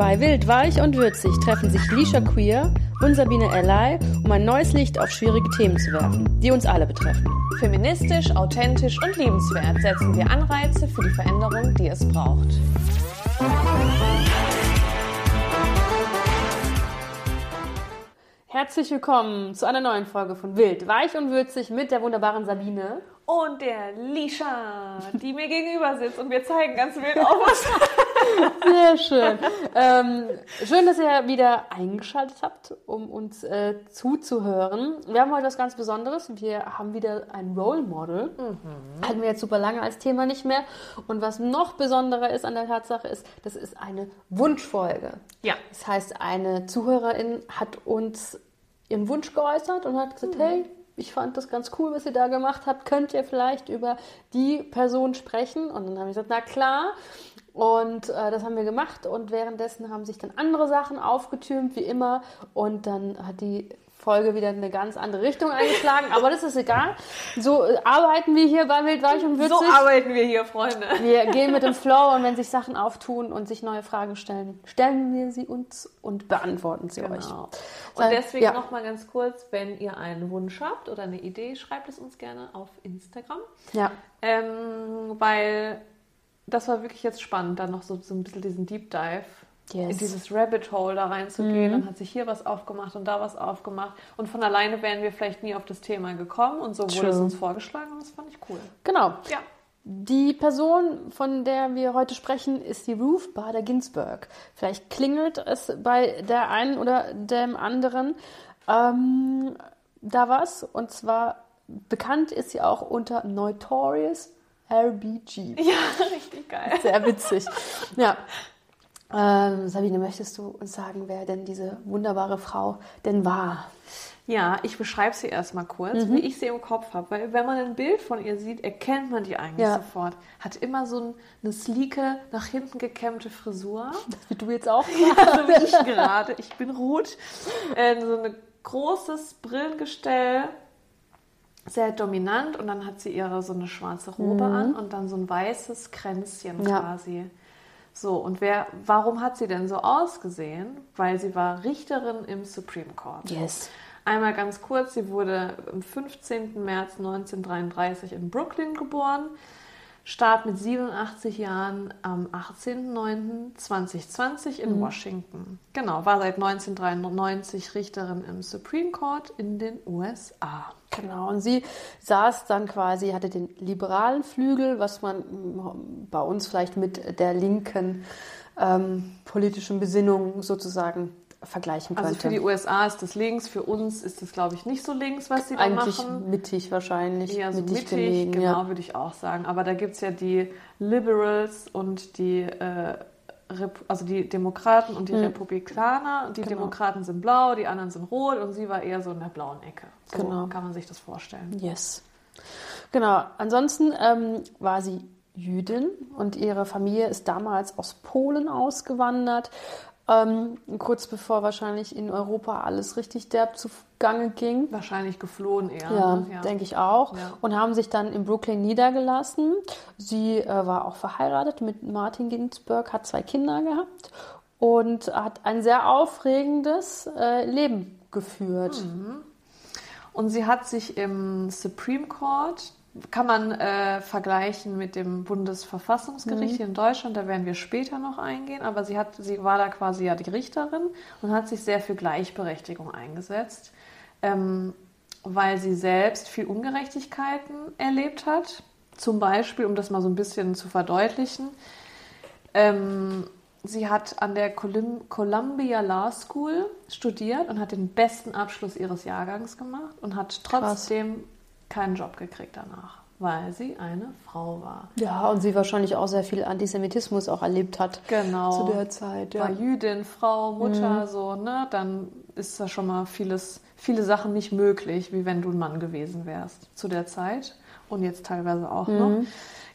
Bei Wild, Weich und Würzig treffen sich Lisha Queer und Sabine Erlei, um ein neues Licht auf schwierige Themen zu werfen, die uns alle betreffen. Feministisch, authentisch und liebenswert setzen wir Anreize für die Veränderung, die es braucht. Herzlich willkommen zu einer neuen Folge von Wild, Weich und Würzig mit der wunderbaren Sabine. Und der Lisha, die mir gegenüber sitzt und wir zeigen ganz wild auf was. Sehr schön. Ähm, schön, dass ihr wieder eingeschaltet habt, um uns äh, zuzuhören. Wir haben heute was ganz Besonderes. Wir haben wieder ein Role Model. Mhm. Hatten wir jetzt super lange als Thema nicht mehr. Und was noch besonderer ist an der Tatsache ist, das ist eine Wunschfolge. Ja. Das heißt, eine Zuhörerin hat uns ihren Wunsch geäußert und hat gesagt, mhm. hey, ich fand das ganz cool, was ihr da gemacht habt. Könnt ihr vielleicht über die Person sprechen? Und dann habe ich gesagt, na klar. Und äh, das haben wir gemacht und währenddessen haben sich dann andere Sachen aufgetürmt, wie immer. Und dann hat die Folge wieder eine ganz andere Richtung eingeschlagen, aber das ist egal. So äh, arbeiten wir hier bei Wildweich und Würzig. So arbeiten wir hier, Freunde. Wir gehen mit dem Flow und wenn sich Sachen auftun und sich neue Fragen stellen, stellen wir sie uns und beantworten sie genau. euch. Und deswegen ja. noch mal ganz kurz, wenn ihr einen Wunsch habt oder eine Idee, schreibt es uns gerne auf Instagram. Ja. Ähm, weil das war wirklich jetzt spannend, dann noch so, so ein bisschen diesen Deep Dive yes. in dieses Rabbit Hole da reinzugehen. Mhm. Dann hat sich hier was aufgemacht und da was aufgemacht. Und von alleine wären wir vielleicht nie auf das Thema gekommen. Und so True. wurde es uns vorgeschlagen und das fand ich cool. Genau. Ja. Die Person, von der wir heute sprechen, ist die Ruth Bader Ginsburg. Vielleicht klingelt es bei der einen oder dem anderen ähm, da was. Und zwar bekannt ist sie auch unter Notorious RBG. Ja, richtig geil. Sehr witzig. Ja. Ähm, Sabine, möchtest du uns sagen, wer denn diese wunderbare Frau denn war? Ja, ich beschreibe sie erstmal kurz, mhm. wie ich sie im Kopf habe. Weil wenn man ein Bild von ihr sieht, erkennt man die eigentlich ja. sofort. Hat immer so eine sleeke, nach hinten gekämmte Frisur. Wie du jetzt auch. ja, so wie ich gerade. Ich bin rot. Äh, so ein großes Brillengestell, sehr dominant. Und dann hat sie ihre so eine schwarze Robe mhm. an und dann so ein weißes Kränzchen ja. quasi. So, und wer, warum hat sie denn so ausgesehen? Weil sie war Richterin im Supreme Court. Yes. Einmal ganz kurz, sie wurde am 15. März 1933 in Brooklyn geboren, starb mit 87 Jahren am 18.09.2020 in mhm. Washington. Genau, war seit 1993 Richterin im Supreme Court in den USA. Genau, und sie saß dann quasi, hatte den liberalen Flügel, was man hm, bei uns vielleicht mit der linken ähm, politischen Besinnung sozusagen vergleichen könnte. Also für die USA ist das links, für uns ist das, glaube ich, nicht so links, was sie da Eigentlich machen. Eigentlich mittig wahrscheinlich. Eher so mittig, mittig gelegen, genau, ja. würde ich auch sagen. Aber da gibt es ja die Liberals und die äh, also die Demokraten und die hm. Republikaner. Die genau. Demokraten sind blau, die anderen sind rot und sie war eher so in der blauen Ecke. So genau. kann man sich das vorstellen. Yes. Genau. Ansonsten ähm, war sie Jüdin und ihre Familie ist damals aus Polen ausgewandert. Ähm, kurz bevor wahrscheinlich in Europa alles richtig derb zugange ging. Wahrscheinlich geflohen eher. Ja, ne? ja. denke ich auch. Ja. Und haben sich dann in Brooklyn niedergelassen. Sie äh, war auch verheiratet mit Martin Ginsburg, hat zwei Kinder gehabt und hat ein sehr aufregendes äh, Leben geführt. Mhm. Und sie hat sich im Supreme Court kann man äh, vergleichen mit dem Bundesverfassungsgericht mhm. hier in Deutschland, da werden wir später noch eingehen, aber sie, hat, sie war da quasi ja die Richterin und hat sich sehr für Gleichberechtigung eingesetzt, ähm, weil sie selbst viel Ungerechtigkeiten erlebt hat. Zum Beispiel, um das mal so ein bisschen zu verdeutlichen, ähm, sie hat an der Columbia Law School studiert und hat den besten Abschluss ihres Jahrgangs gemacht und hat trotzdem Krass keinen Job gekriegt danach, weil sie eine Frau war. Ja, und sie wahrscheinlich auch sehr viel Antisemitismus auch erlebt hat. Genau. Zu der Zeit. Ja. War Jüdin, Frau, Mutter, mhm. so, ne? Dann ist da schon mal vieles, viele Sachen nicht möglich, wie wenn du ein Mann gewesen wärst zu der Zeit und jetzt teilweise auch mhm. noch.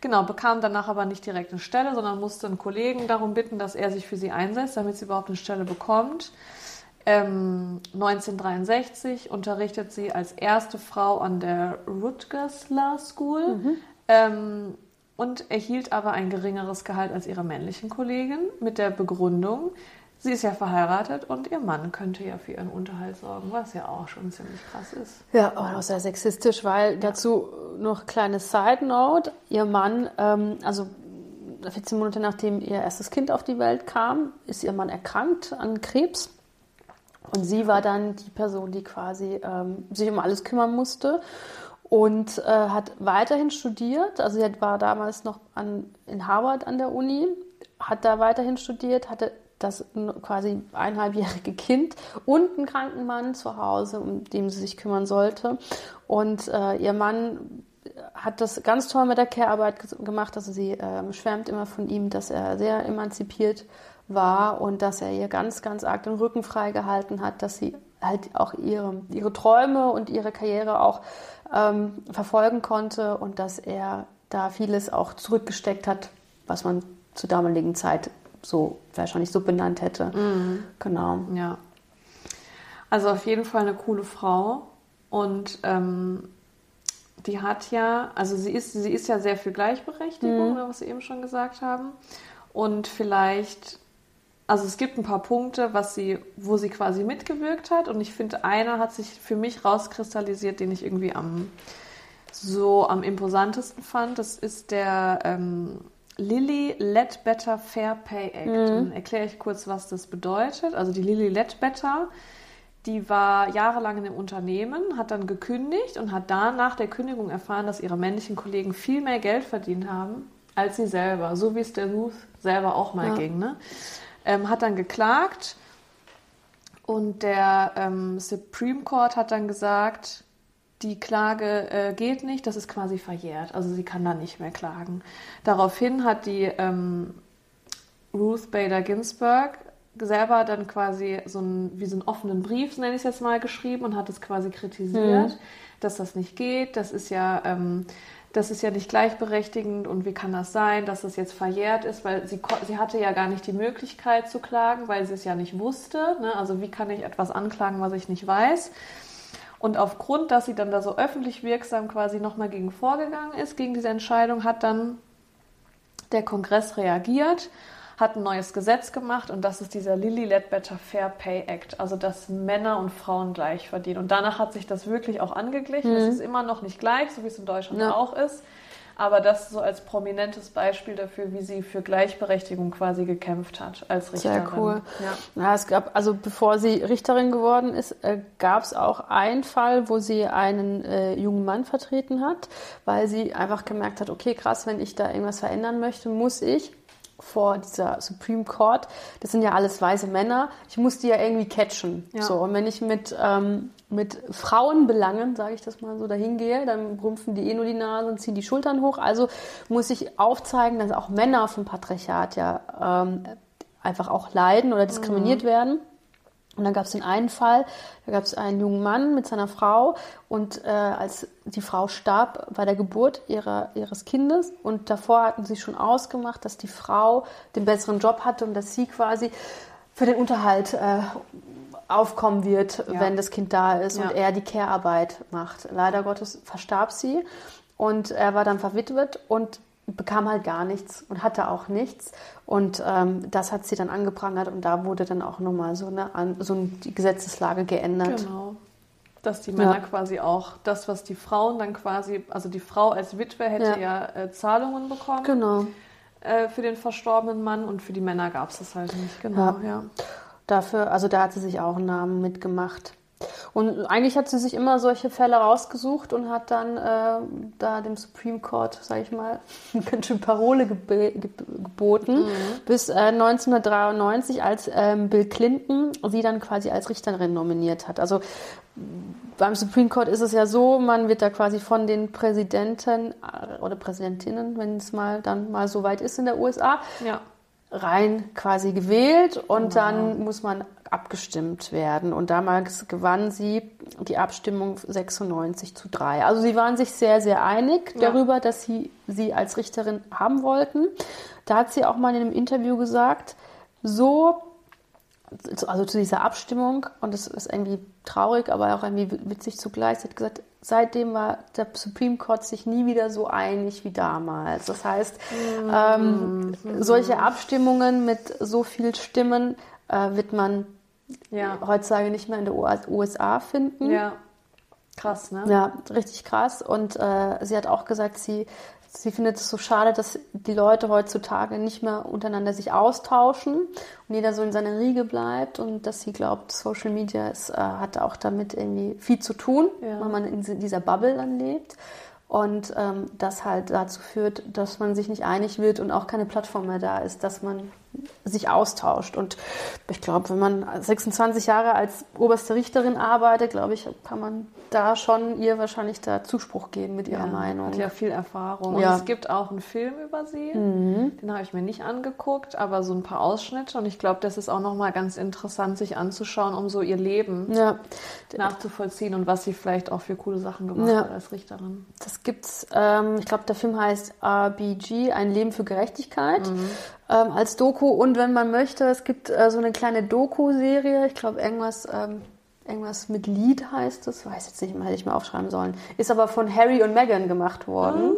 Genau, bekam danach aber nicht direkt eine Stelle, sondern musste einen Kollegen darum bitten, dass er sich für sie einsetzt, damit sie überhaupt eine Stelle bekommt. Ähm, 1963 unterrichtet sie als erste Frau an der Rutgers Law School mhm. ähm, und erhielt aber ein geringeres Gehalt als ihre männlichen Kollegen mit der Begründung, sie ist ja verheiratet und ihr Mann könnte ja für ihren Unterhalt sorgen, was ja auch schon ziemlich krass ist. Ja, aber auch sehr sexistisch, weil dazu noch kleine Side Note: Ihr Mann, ähm, also 14 Monate nachdem ihr erstes Kind auf die Welt kam, ist ihr Mann erkrankt an Krebs. Und sie war dann die Person, die quasi ähm, sich um alles kümmern musste und äh, hat weiterhin studiert. Also sie war damals noch an, in Harvard an der Uni, hat da weiterhin studiert, hatte das quasi eineinhalbjährige Kind und einen kranken Mann zu Hause, um den sie sich kümmern sollte. Und äh, ihr Mann hat das ganz toll mit der Care-Arbeit gemacht. Also sie äh, schwärmt immer von ihm, dass er sehr emanzipiert war und dass er ihr ganz, ganz arg den Rücken frei gehalten hat, dass sie halt auch ihre, ihre Träume und ihre Karriere auch ähm, verfolgen konnte und dass er da vieles auch zurückgesteckt hat, was man zur damaligen Zeit so wahrscheinlich so benannt hätte. Mhm. Genau. Ja. Also auf jeden Fall eine coole Frau und ähm, die hat ja, also sie ist, sie ist ja sehr für Gleichberechtigung, mhm. was Sie eben schon gesagt haben. Und vielleicht, also es gibt ein paar Punkte, was sie, wo sie quasi mitgewirkt hat. Und ich finde, einer hat sich für mich rauskristallisiert, den ich irgendwie am so am imposantesten fand. Das ist der ähm, Lilly Ledbetter Fair Pay Act. Mhm. Dann erkläre ich kurz, was das bedeutet. Also die Lilly Ledbetter die war jahrelang in dem Unternehmen, hat dann gekündigt und hat dann nach der Kündigung erfahren, dass ihre männlichen Kollegen viel mehr Geld verdient haben als sie selber, so wie es der Ruth selber auch mal ja. ging. Ne? Ähm, hat dann geklagt und der ähm, Supreme Court hat dann gesagt, die Klage äh, geht nicht, das ist quasi verjährt, also sie kann dann nicht mehr klagen. Daraufhin hat die ähm, Ruth Bader Ginsburg selber dann quasi so ein, wie so einen offenen Brief, nenne ich es jetzt mal, geschrieben und hat es quasi kritisiert, mhm. dass das nicht geht. Das ist ja, ähm, das ist ja nicht gleichberechtigend und wie kann das sein, dass das jetzt verjährt ist, weil sie, sie hatte ja gar nicht die Möglichkeit zu klagen, weil sie es ja nicht wusste. Ne? Also wie kann ich etwas anklagen, was ich nicht weiß? Und aufgrund, dass sie dann da so öffentlich wirksam quasi nochmal gegen vorgegangen ist, gegen diese Entscheidung, hat dann der Kongress reagiert hat ein neues Gesetz gemacht und das ist dieser Lilly Ledbetter Fair Pay Act, also dass Männer und Frauen gleich verdienen. Und danach hat sich das wirklich auch angeglichen. Mhm. Es ist immer noch nicht gleich, so wie es in Deutschland ja. auch ist. Aber das so als prominentes Beispiel dafür, wie sie für Gleichberechtigung quasi gekämpft hat als Richterin. Sehr cool. Ja. ja es gab, also bevor sie Richterin geworden ist, äh, gab es auch einen Fall, wo sie einen äh, jungen Mann vertreten hat, weil sie einfach gemerkt hat, okay, krass, wenn ich da irgendwas verändern möchte, muss ich vor dieser Supreme Court, das sind ja alles weiße Männer, ich muss die ja irgendwie catchen. Ja. So, und wenn ich mit, ähm, mit Frauenbelangen, sage ich das mal so, dahin gehe, dann rumpfen die eh nur die Nase und ziehen die Schultern hoch. Also muss ich aufzeigen, dass auch Männer vom Patriarchat ja ähm, einfach auch leiden oder diskriminiert mhm. werden. Und dann gab es den einen Fall, da gab es einen jungen Mann mit seiner Frau und äh, als die Frau starb bei der Geburt ihrer, ihres Kindes und davor hatten sie schon ausgemacht, dass die Frau den besseren Job hatte und dass sie quasi für den Unterhalt äh, aufkommen wird, ja. wenn das Kind da ist ja. und er die Care-Arbeit macht. Leider Gottes verstarb sie und er war dann verwitwet und bekam halt gar nichts und hatte auch nichts. Und ähm, das hat sie dann angeprangert und da wurde dann auch nochmal so eine, so die Gesetzeslage geändert. Genau. Dass die Männer ja. quasi auch das, was die Frauen dann quasi, also die Frau als Witwe hätte ja, ja äh, Zahlungen bekommen. Genau. Äh, für den verstorbenen Mann und für die Männer gab es das halt nicht. Genau, ja. ja. Dafür, also da hat sie sich auch einen Namen mitgemacht. Und eigentlich hat sie sich immer solche Fälle rausgesucht und hat dann äh, da dem Supreme Court, sage ich mal, ganz schön Parole geb geboten, mhm. bis äh, 1993, als ähm, Bill Clinton sie dann quasi als Richterin nominiert hat. Also beim Supreme Court ist es ja so, man wird da quasi von den Präsidenten äh, oder Präsidentinnen, wenn es mal dann mal so weit ist in der USA, ja. rein quasi gewählt und genau. dann muss man abgestimmt werden. Und damals gewann sie die Abstimmung 96 zu 3. Also sie waren sich sehr, sehr einig ja. darüber, dass sie sie als Richterin haben wollten. Da hat sie auch mal in einem Interview gesagt, so, also zu dieser Abstimmung, und das ist irgendwie traurig, aber auch irgendwie witzig zugleich, sie hat gesagt, seitdem war der Supreme Court sich nie wieder so einig wie damals. Das heißt, mhm. ähm, solche Abstimmungen mit so viel Stimmen äh, wird man Ja. heutzutage nicht mehr in der USA finden. Ja. Krass, ne? Ja, richtig krass. Und äh, sie hat auch gesagt, sie, sie findet es so schade, dass die Leute heutzutage nicht mehr untereinander sich austauschen und jeder so in seiner Riege bleibt und dass sie glaubt, Social Media ist, äh, hat auch damit irgendwie viel zu tun, Ja. weil man in dieser Bubble dann lebt. Und ähm, das halt dazu führt, dass man sich nicht einig wird und auch keine Plattform mehr da ist, dass man sich austauscht. Und ich glaube, wenn man 26 Jahre als oberste Richterin arbeitet, glaube ich, kann man da schon ihr wahrscheinlich da Zuspruch geben mit ihrer Ja, Meinung. Hat ja viel Erfahrung. Ja. Und es gibt auch einen Film über sie. Mhm. Den habe ich mir nicht angeguckt, aber so ein paar Ausschnitte. Und ich glaube, das ist auch nochmal ganz interessant, sich anzuschauen, um so ihr Leben Ja, nachzuvollziehen und was sie vielleicht auch für coole Sachen gemacht hat als Richterin. das gibt's. Ähm, ich glaube, der Film heißt RBG, Ein Leben für Gerechtigkeit, ähm, als Doku. Und wenn man möchte, es gibt äh, so eine kleine Doku-Serie. Ich glaube, irgendwas, ähm, irgendwas mit Lied heißt es. Weiß jetzt nicht mehr, hätte ich mal aufschreiben sollen. Ist aber von Harry und Meghan gemacht worden.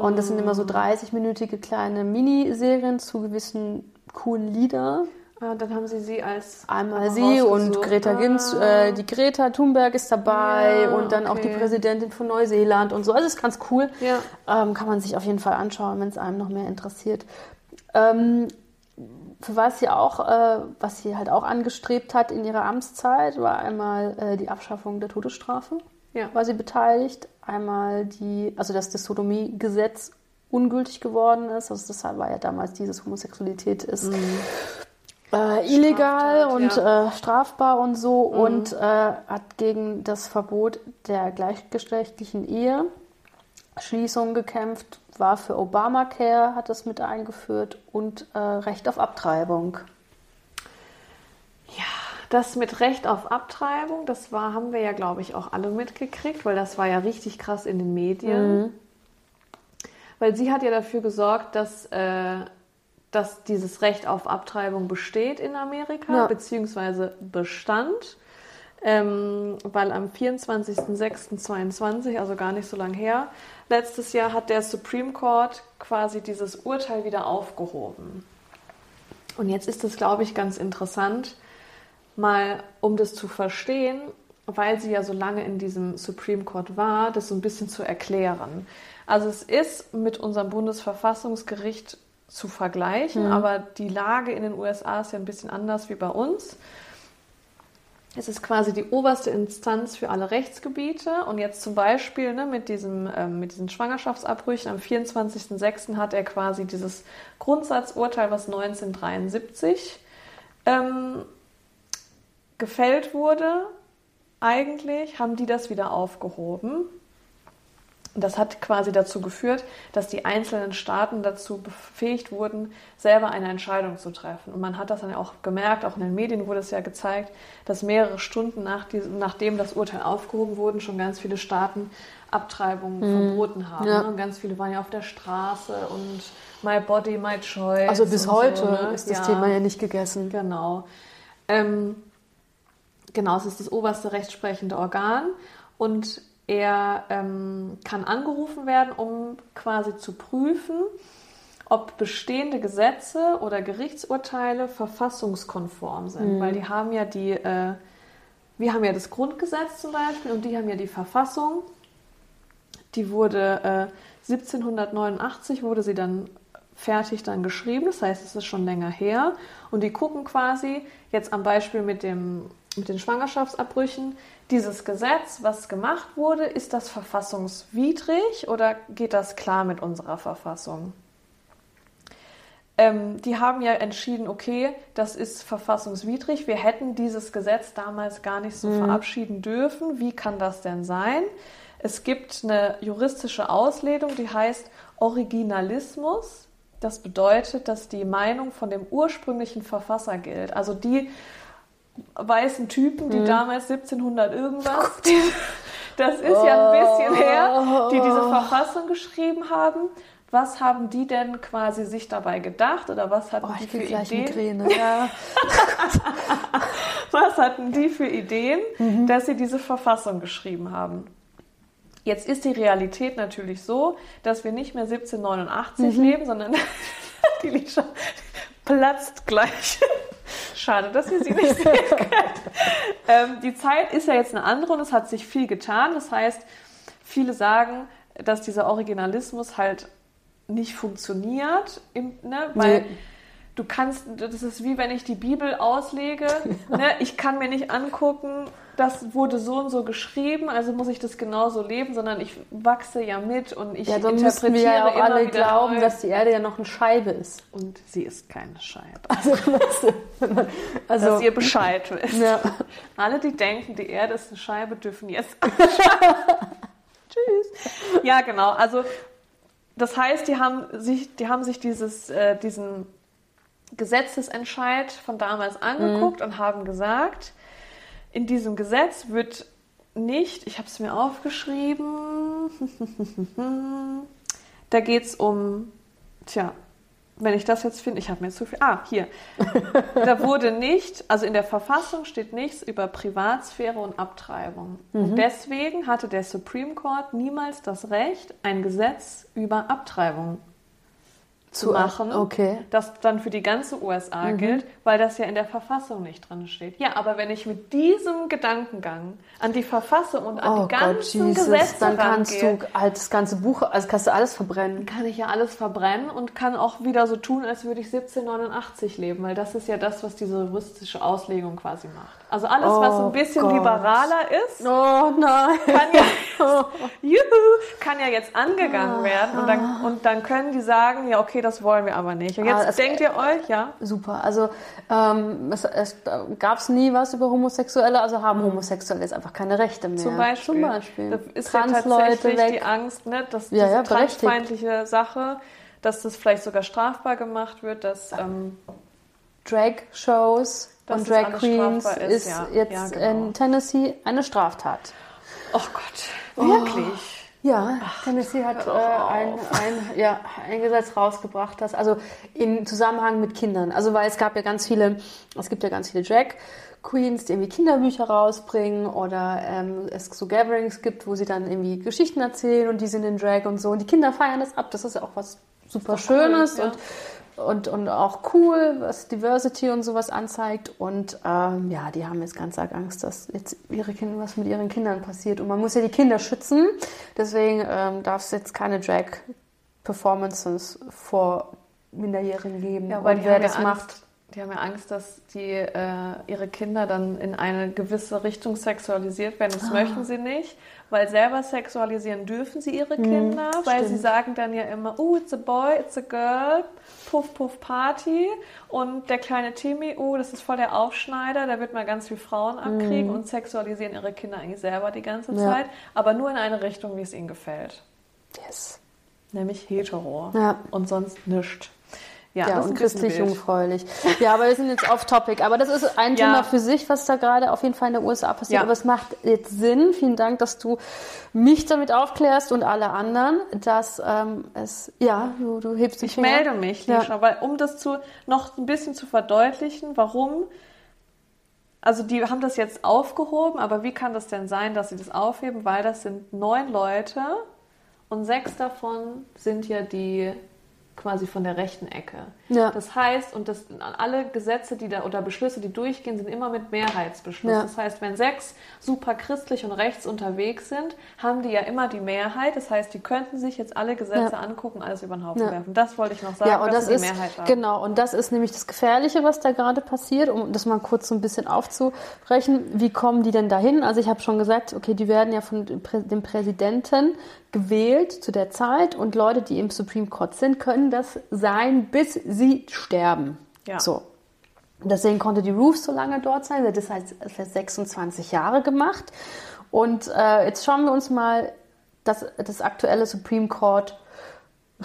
Und das sind immer so 30-minütige kleine Miniserien zu gewissen coolen Lieder. Ah, dann haben sie sie als Einmal sie und. Greta Ah. Gins, äh, die Greta Thunberg ist dabei Ja, und dann auch die okay. Präsidentin von Neuseeland und so. Also ist ganz cool. Ja. Ähm, kann man sich auf jeden Fall anschauen, wenn es einem noch mehr interessiert. Ähm, für was sie auch, äh, was sie halt auch angestrebt hat in ihrer Amtszeit, war einmal äh, die Abschaffung der Todesstrafe. Ja. War sie beteiligt. Einmal die, also dass das Sodomie-Gesetz ungültig geworden ist. Also das war ja damals dieses Homosexualität ist äh, illegal Mhm. Und ja. Mhm. äh, strafbar und so und äh, hat gegen das Verbot der gleichgeschlechtlichen Ehe Schließung gekämpft, war für Obamacare, hat das mit eingeführt und äh, Recht auf Abtreibung. Das mit Recht auf Abtreibung, das war, haben wir ja, glaube ich, auch alle mitgekriegt, weil das war ja richtig krass in den Medien. Weil sie hat ja dafür gesorgt, dass, äh, dass dieses Recht auf Abtreibung besteht in Amerika, Ja. beziehungsweise bestand. Ähm, weil am 24.06.22, also gar nicht so lange her, letztes Jahr hat der Supreme Court quasi dieses Urteil wieder aufgehoben. Und jetzt ist es, glaube ich, ganz interessant, mal um das zu verstehen, weil sie ja so lange in diesem Supreme Court war, das so ein bisschen zu erklären. Also es ist mit unserem Bundesverfassungsgericht zu vergleichen, aber die Lage in den USA ist ja ein bisschen anders wie bei uns. Es ist quasi die oberste Instanz für alle Rechtsgebiete. Und jetzt zum Beispiel ne, mit, diesem, ähm, mit diesen Schwangerschaftsabbrüchen am 24.06. hat er quasi dieses Grundsatzurteil, was 1973 ähm, gefällt wurde. Eigentlich haben die das wieder aufgehoben. Und das hat quasi dazu geführt, dass die einzelnen Staaten dazu befähigt wurden, selber eine Entscheidung zu treffen. Und man hat das dann ja auch gemerkt, auch in den Medien wurde es ja gezeigt, dass mehrere Stunden nach diesem, nachdem das Urteil aufgehoben wurde, schon ganz viele Staaten Abtreibungen verboten haben. Ja. Ne? Und ganz viele waren ja auf der Straße und My Body, My Choice. Also bis heute so, ne? ist das Ja. Thema ja nicht gegessen. Genau. Ähm, genau, es ist das oberste rechtsprechende Organ und er ähm, kann angerufen werden, um quasi zu prüfen, ob bestehende Gesetze oder Gerichtsurteile verfassungskonform sind, weil die haben ja die, äh, wir haben ja das Grundgesetz zum Beispiel und die haben ja die Verfassung. Die wurde äh, 1789 wurde sie dann fertig dann geschrieben, das heißt, es ist schon länger her. Und die gucken quasi jetzt am Beispiel mit, dem, mit den Schwangerschaftsabbrüchen, dieses Gesetz, was gemacht wurde, ist das verfassungswidrig oder geht das klar mit unserer Verfassung? Ähm, die haben ja entschieden, okay, das ist verfassungswidrig. Wir hätten dieses Gesetz damals gar nicht so verabschieden dürfen. Wie kann das denn sein? Es gibt eine juristische Auslegung, die heißt Originalismus. Das bedeutet, dass die Meinung von dem ursprünglichen Verfasser gilt. Also die weißen Typen, die damals 1700 irgendwas, das ist ja ein bisschen her, die diese Verfassung geschrieben haben. Was haben die denn quasi sich dabei gedacht oder was hatten Oh, die für Ideen? Ja. Was hatten die für Ideen, Mhm. dass sie diese Verfassung geschrieben haben? Jetzt ist die Realität natürlich so, dass wir nicht mehr 1789 Mhm. leben, sondern die Lisha platzt gleich. Schade, dass ihr sie nicht sehen könnt. ähm, die Zeit ist ja jetzt eine andere und es hat sich viel getan. Das heißt, viele sagen, dass dieser Originalismus halt nicht funktioniert, im, ne, weil Nee. du kannst, das ist wie wenn ich die Bibel auslege, ne, ich kann mir nicht angucken, das wurde so und so geschrieben, also muss ich das genauso leben, sondern ich wachse ja mit und ich Ja, dann müssten wir interpretiere ja auch alle glauben, neu. dass die Erde ja noch eine Scheibe ist. und sie ist keine Scheibe. Also, also dass ihr Bescheid wisst. ja. Alle, die denken, die Erde ist eine Scheibe, dürfen jetzt Tschüss. Ja, genau. Also das heißt, die haben sich, die haben sich dieses, äh, diesen Gesetzesentscheid von damals angeguckt und haben gesagt, in diesem Gesetz wird nicht, ich habe es mir aufgeschrieben, da geht es um, tja, wenn ich das jetzt finde, ich habe mir zu viel, ah, hier, da wurde nicht, also in der Verfassung steht nichts über Privatsphäre und Abtreibung. Und deswegen hatte der Supreme Court niemals das Recht, ein Gesetz über Abtreibung zu machen, Okay. das dann für die ganze USA gilt, weil das ja in der Verfassung nicht drin steht. Ja, aber wenn ich mit diesem Gedankengang an die Verfassung und an Oh die Gott, ganzen Jesus, Gesetze dann kannst rangehe, du halt das ganze Buch, also kannst du alles verbrennen. kann ich ja alles verbrennen und kann auch wieder so tun, als würde ich 1789 leben, weil das ist ja das, was diese juristische Auslegung quasi macht. Also alles, was Oh ein bisschen Gott. liberaler ist, Oh nein. kann ja, juhu, kann ja jetzt angegangen werden und dann, und dann können die sagen, ja okay, das wollen wir aber nicht. Und jetzt Ah, denkt ihr euch, ja, Super. Also ähm, es, es gab es nie was über Homosexuelle, also haben Homosexuelle jetzt einfach keine Rechte mehr. Zum Beispiel. Zum Beispiel. Da ist ja Transleute tatsächlich weg. die Angst, ne, dass Ja, ja, transfeindliche Sache, dass das vielleicht sogar strafbar gemacht wird, dass ähm, Drag-Shows und Drag Queens ist, ist, ja. jetzt Ja, genau. in Tennessee eine Straftat. oh Gott, wirklich. Ja, Tennessee hat äh, ein, ein, ja, ein Gesetz rausgebracht, das also in Zusammenhang mit Kindern. Also weil es gab ja ganz viele, es gibt ja ganz viele Drag Queens, die irgendwie Kinderbücher rausbringen oder ähm, es so Gatherings gibt, wo sie dann irgendwie Geschichten erzählen und die sind in Drag und so. Und die Kinder feiern das ab. Das ist ja auch was super Ist doch cool, Schönes ja. und und, und auch cool, was Diversity und sowas anzeigt. Und ähm, ja, die haben jetzt ganz arg Angst, dass jetzt ihre Kinder, was mit ihren Kindern passiert. Und man muss ja die Kinder schützen. Deswegen ähm, darf es jetzt keine Drag-Performances vor Minderjährigen geben. Ja, weil und wer das Angst, macht, Die haben ja Angst, dass die äh, ihre Kinder dann in eine gewisse Richtung sexualisiert werden. Ah. Das möchten sie nicht, weil selber sexualisieren dürfen sie ihre Kinder, weil sie Hm, sagen dann ja immer, oh, it's a boy, it's a girl, puff, puff, Party. Und der kleine Timmy, oh, das ist voll der Aufschneider, der wird mal ganz viel Frauen abkriegen und sexualisieren ihre Kinder eigentlich selber die ganze Hm. Ja. Zeit, aber nur in eine Richtung, wie es ihnen gefällt. yes. Nämlich hetero. Ja. Und sonst nischt. Ja, ist und christlich jungfräulich. Ja, aber wir sind jetzt off topic. Aber das ist ein Ja. Thema für sich, was da gerade auf jeden Fall in den USA passiert. Ja. Aber es macht jetzt Sinn. Vielen Dank, dass du mich damit aufklärst und alle anderen, dass ähm, es, ja, du, du hebst die Ich Finger. melde mich, Ja. Lisha, weil um das zu, noch ein bisschen zu verdeutlichen, warum, also die haben das jetzt aufgehoben, aber wie kann das denn sein, dass sie das aufheben? Weil das sind neun Leute und sechs davon sind ja die quasi von der rechten Ecke. Ja. Das heißt, und das, alle Gesetze, die da oder Beschlüsse, die durchgehen, sind immer mit Mehrheitsbeschluss. Ja. Das heißt, wenn sechs super christlich und rechts unterwegs sind, haben die ja immer die Mehrheit. Das heißt, die könnten sich jetzt alle Gesetze Ja. angucken, alles über den Haufen werfen. Das wollte ich noch sagen, Ja, und das ist die Mehrheit haben. genau und das ist nämlich das Gefährliche, was da gerade passiert, um das mal kurz so ein bisschen aufzubrechen. Wie kommen die denn dahin? Also ich habe schon gesagt, okay, die werden ja von dem Präsidenten gewählt zu der Zeit und Leute, die im Supreme Court sind, können das sein, bis sie sterben. Ja. So. Deswegen konnte die Ruth so lange dort sein. Das heißt, für 26 Jahre gemacht. Und äh, jetzt schauen wir uns mal das, das aktuelle Supreme Court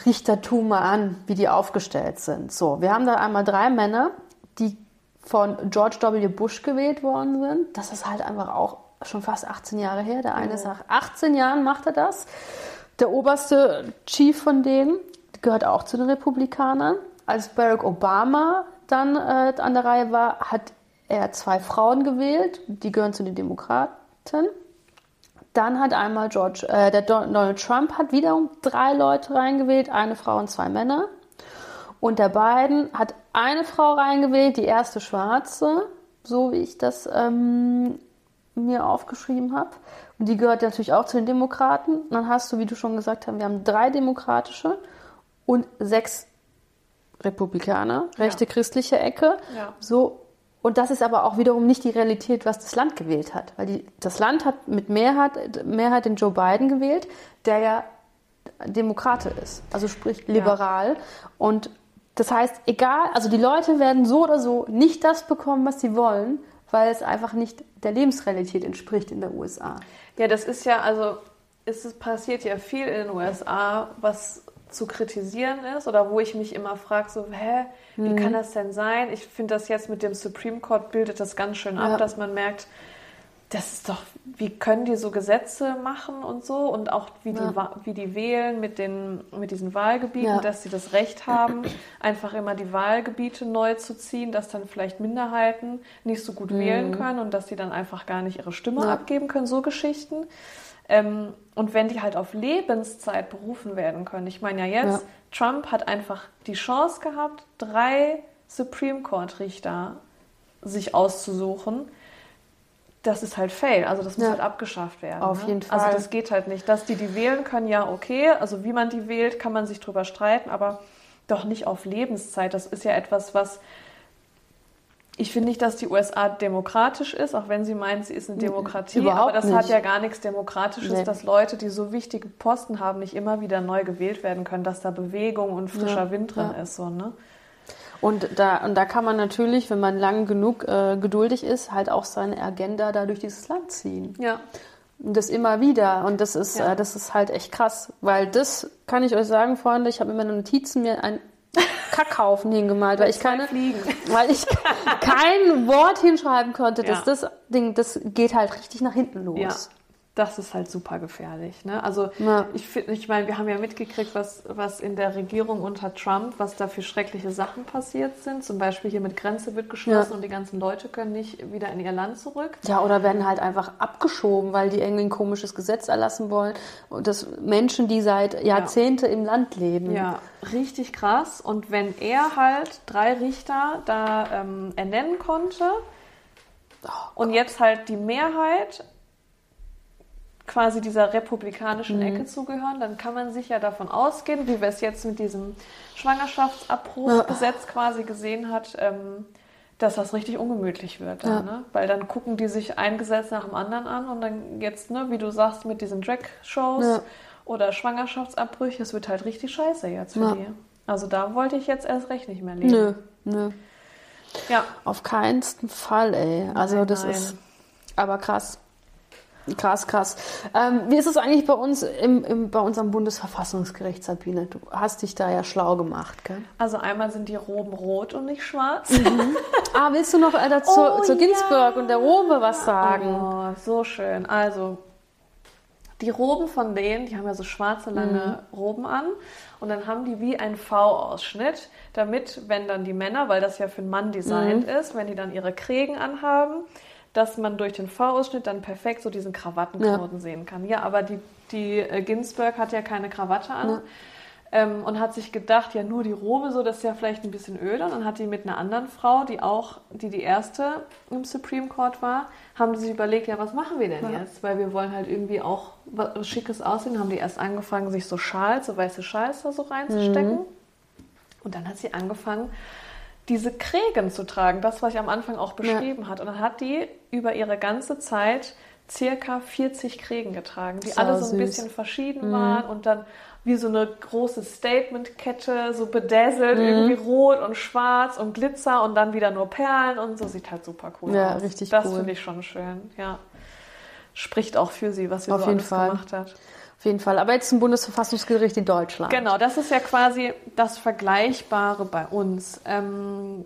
Richtertum mal an, wie die aufgestellt sind. So, wir haben da einmal drei Männer, die von George W. Bush gewählt worden sind. Das ist halt einfach auch schon fast 18 Jahre her. Der eine ist nach 18 Jahren macht er das. Der oberste Chief von denen gehört auch zu den Republikanern. Als Barack Obama dann äh, an der Reihe war, hat er zwei Frauen gewählt. Die gehören zu den Demokraten. Dann hat einmal George, äh, der Donald Trump hat wiederum drei Leute reingewählt, eine Frau und zwei Männer. Unter Biden hat eine Frau reingewählt, die erste Schwarze, so wie ich das ähm, mir aufgeschrieben habe. Und die gehört natürlich auch zu den Demokraten. Und dann hast du, wie du schon gesagt hast, wir haben drei demokratische und sechs Republikaner, rechte Ja. christliche Ecke. Ja. So. Und das ist aber auch wiederum nicht die Realität, was das Land gewählt hat. Weil die, das Land hat mit Mehrheit, Mehrheit den Joe Biden gewählt, der ja Demokrate ist, also sprich liberal. Und das heißt, egal, also die Leute werden so oder so nicht das bekommen, was sie wollen, weil es einfach nicht der Lebensrealität entspricht in der USA. Ja, das ist ja, also es ist, passiert ja viel in den USA, was zu kritisieren ist oder wo ich mich immer frage, so, hä, wie kann das denn sein? Ich finde das jetzt mit dem Supreme Court bildet das ganz schön ab, Ja. dass man merkt, das ist doch, wie können die so Gesetze machen und so und auch wie die, Ja. wa- wie die wählen mit, den, mit diesen Wahlgebieten, Ja. dass sie das Recht haben, einfach immer die Wahlgebiete neu zu ziehen, dass dann vielleicht Minderheiten nicht so gut wählen können und dass sie dann einfach gar nicht ihre Stimme Mhm. Ja. abgeben können, so Geschichten. Ähm, und wenn die halt auf Lebenszeit berufen werden können. Ich meine ja jetzt. Trump hat einfach die Chance gehabt, drei Supreme Court Richter sich auszusuchen. Das ist halt fail, also das muss Ja. halt abgeschafft werden. Auf ne? jeden Fall. Also das geht halt nicht. Dass die die wählen können, ja okay. Also wie man die wählt, kann man sich drüber streiten, aber doch nicht auf Lebenszeit. Das ist ja etwas, was ich finde nicht, dass die USA demokratisch ist, auch wenn sie meint, sie ist eine Demokratie. Überhaupt aber das hat nicht. ja gar nichts Demokratisches, Nee. dass Leute, die so wichtige Posten haben, nicht immer wieder neu gewählt werden können, dass da Bewegung und frischer Ja, Wind drin ja. ist. So, ne? Und da, und da kann man natürlich, wenn man lang genug äh, geduldig ist, halt auch seine Agenda da durch dieses Land ziehen. Ja. Und das immer wieder. Und das ist, Ja. äh, das ist halt echt krass. Weil das kann ich euch sagen, Freunde, ich habe in meinen Notizen mir einen Kackhaufen hingemalt, weil ich keine, Fliegen. weil ich kein Wort hinschreiben konnte, dass Ja. das Ding, das geht halt richtig nach hinten los. Ja, das ist halt super gefährlich. Ne? Also Ja. ich finde, ich meine, wir haben ja mitgekriegt, was, was in der Regierung unter Trump, was da für schreckliche Sachen passiert sind. Zum Beispiel hier mit Grenze wird geschlossen Ja. und die ganzen Leute können nicht wieder in ihr Land zurück. Ja, oder werden halt einfach abgeschoben, weil die irgendwie ein komisches Gesetz erlassen wollen. Und das Menschen, die seit Jahrzehnte im Land leben. Ja, richtig krass. Und wenn er halt drei Richter da ähm, ernennen konnte und jetzt halt die Mehrheit quasi dieser republikanischen Ecke zugehören, dann kann man sich ja davon ausgehen, wie wir es jetzt mit diesem Schwangerschaftsabbruchgesetz quasi gesehen hat, ähm, dass das richtig ungemütlich wird. Dann, Ja. ne? Weil dann gucken die sich ein Gesetz nach dem anderen an und dann jetzt, ne, wie du sagst, mit diesen Drag-Shows Ja. oder Schwangerschaftsabbrüche, es wird halt richtig scheiße jetzt für Ja. die. Also da wollte ich jetzt erst recht nicht mehr leben. Nö, nö. Ja, Auf keinsten Fall, ey. Also Nein, das nein. ist aber krass. Krass, krass. Ähm, wie ist es eigentlich bei uns im, im, bei unserem Bundesverfassungsgericht, Sabine? Du hast dich da ja schlau gemacht, gell? also einmal sind die Roben rot und nicht schwarz. Ah, willst du noch äh, dazu, Oh, zu Ginsburg ja. und der Robe was sagen? Oh, so schön. Also, die Roben von denen, die haben ja so schwarze, lange Roben an. Und dann haben die wie ein V-Ausschnitt, damit, wenn dann die Männer, weil das ja für einen Mann designt ist, wenn die dann ihre Krägen anhaben, dass man durch den V-Ausschnitt dann perfekt so diesen Krawattenknoten sehen kann. Ja, aber die, die äh, Ginsburg hat ja keine Krawatte an. Ja. Ähm, und hat sich gedacht, ja, nur die Robe, so, das ist ja vielleicht ein bisschen öde. Und dann hat die mit einer anderen Frau, die auch, die die erste im Supreme Court war, haben die sich überlegt, ja, was machen wir denn Ja. jetzt? Weil wir wollen halt irgendwie auch was Schickes aussehen. Haben die erst angefangen, sich so Schals, so weiße Schals da so reinzustecken. Und dann hat sie angefangen, diese Krägen zu tragen, das, was ich am Anfang auch beschrieben hat. Und dann hat die über ihre ganze Zeit circa 40 Krägen getragen, die alle so ein süß. bisschen verschieden waren und dann wie so eine große Statement-Kette, so bedazzelt, irgendwie rot und schwarz und Glitzer und dann wieder nur Perlen und so sieht halt super cool Ja, aus. richtig das cool. finde ich schon schön, ja. Spricht auch für sie, was sie Auf so jeden alles Fall. gemacht hat. Auf jeden Fall. Aber jetzt zum Bundesverfassungsgericht in Deutschland. Genau, das ist ja quasi das Vergleichbare bei uns. Ähm,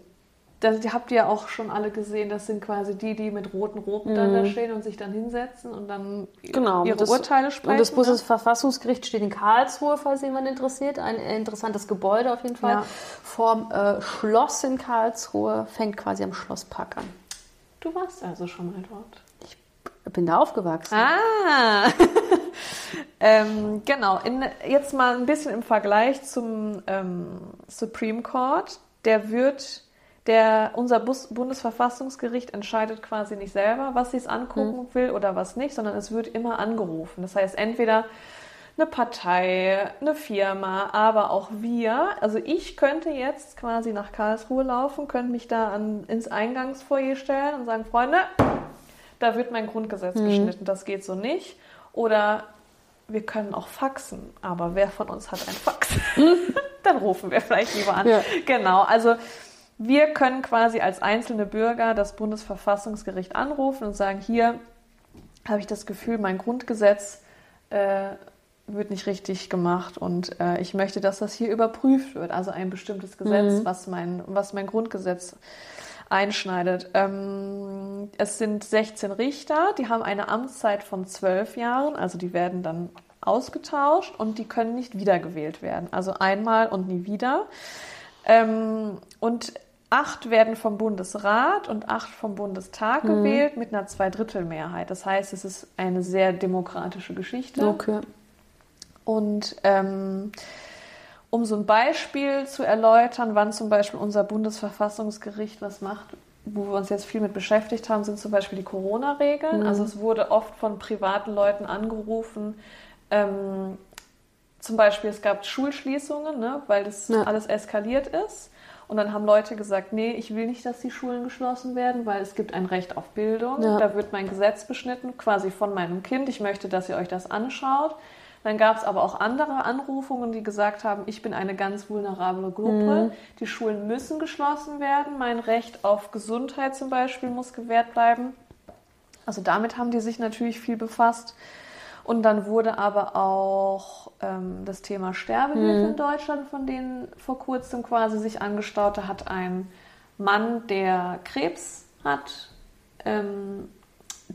das, habt ihr ja auch schon alle gesehen, das sind quasi die, die mit roten Roben dann da stehen und sich dann hinsetzen und dann Genau. ihre das, Urteile sprechen. Und das ne? Bundesverfassungsgericht steht in Karlsruhe, falls jemand interessiert. Ein interessantes Gebäude auf jeden Fall. Ja. Vorm äh, Schloss in Karlsruhe. Fängt quasi am Schlosspark an. Du warst also schon mal dort. Ich bin da aufgewachsen. Ah! Ähm, genau, in, jetzt mal ein bisschen im Vergleich zum ähm, Supreme Court. Der wird, der, unser Bus Bundesverfassungsgericht entscheidet quasi nicht selber, was sie es angucken mhm. will oder was nicht, sondern es wird immer angerufen. Das heißt, entweder eine Partei, eine Firma, aber auch wir. Also ich könnte jetzt quasi nach Karlsruhe laufen, könnte mich da an, ins Eingangsfoyer stellen und sagen, Freunde, da wird mein Grundgesetz mhm. geschnitten, das geht so nicht. Oder wir können auch faxen, aber wer von uns hat ein Fax? Dann rufen wir vielleicht lieber an. Ja. Genau, also wir können quasi als einzelne Bürger das Bundesverfassungsgericht anrufen und sagen, hier habe ich das Gefühl, mein Grundgesetz äh, wird nicht richtig gemacht und äh, ich möchte, dass das hier überprüft wird. Also ein bestimmtes Gesetz, mhm. was, mein, was mein Grundgesetz einschneidet. Ähm, es sind 16 Richter, die haben eine Amtszeit von 12 Jahren, also die werden dann ausgetauscht und die können nicht wiedergewählt werden. Also einmal und nie wieder. Ähm, und acht werden vom Bundesrat und acht vom Bundestag mhm. gewählt mit einer Zweidrittelmehrheit. Das heißt, es ist eine sehr demokratische Geschichte. Okay. Und ähm, um so ein Beispiel zu erläutern, wann zum Beispiel unser Bundesverfassungsgericht was macht, wo wir uns jetzt viel mit beschäftigt haben, sind zum Beispiel die Corona-Regeln. Mhm. Also es wurde oft von privaten Leuten angerufen, ähm, zum Beispiel es gab Schulschließungen, ne, weil das ja. alles eskaliert ist. Und dann haben Leute gesagt, nee, ich will nicht, dass die Schulen geschlossen werden, weil es gibt ein Recht auf Bildung. Ja. Da wird mein Gesetz beschnitten, quasi von meinem Kind. Ich möchte, dass ihr euch das anschaut. Dann gab es aber auch andere Anrufungen, die gesagt haben, ich bin eine ganz vulnerable Gruppe. Mhm. Die Schulen müssen geschlossen werden. Mein Recht auf Gesundheit zum Beispiel muss gewährt bleiben. Also damit haben die sich natürlich viel befasst. Und dann wurde aber auch ähm, das Thema Sterbehilfe mhm. in Deutschland, von denen vor kurzem quasi sich angestaut. Da hat ein Mann, der Krebs hat, ähm,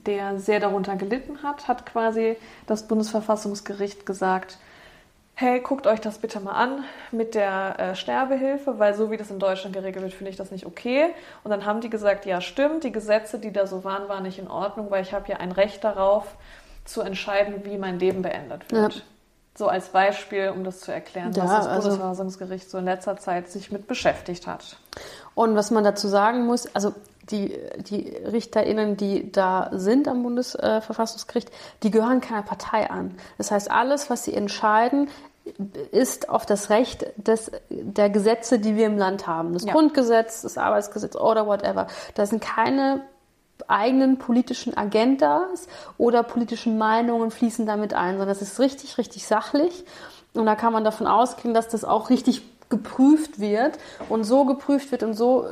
der sehr darunter gelitten hat, hat quasi das Bundesverfassungsgericht gesagt, hey, guckt euch das bitte mal an mit der äh, Sterbehilfe, weil so wie das in Deutschland geregelt wird, finde ich das nicht okay. Und dann haben die gesagt, ja stimmt, die Gesetze, die da so waren, waren nicht in Ordnung, weil ich habe ja ein Recht darauf zu entscheiden, wie mein Leben beendet wird. Ja. So als Beispiel, um das zu erklären, ja, was das also, Bundesverfassungsgericht so in letzter Zeit sich mit beschäftigt hat. Und was man dazu sagen muss, also die, die RichterInnen, die da sind am Bundesverfassungsgericht, die gehören keiner Partei an. Das heißt, alles, was sie entscheiden, ist auf das Recht des, der Gesetze, die wir im Land haben. Das ja. Grundgesetz, das Arbeitsgesetz oder whatever. Da sind keine eigenen politischen Agendas oder politischen Meinungen fließen damit ein, sondern es ist richtig, richtig sachlich. Und da kann man davon ausgehen, dass das auch richtig geprüft wird und so geprüft wird und so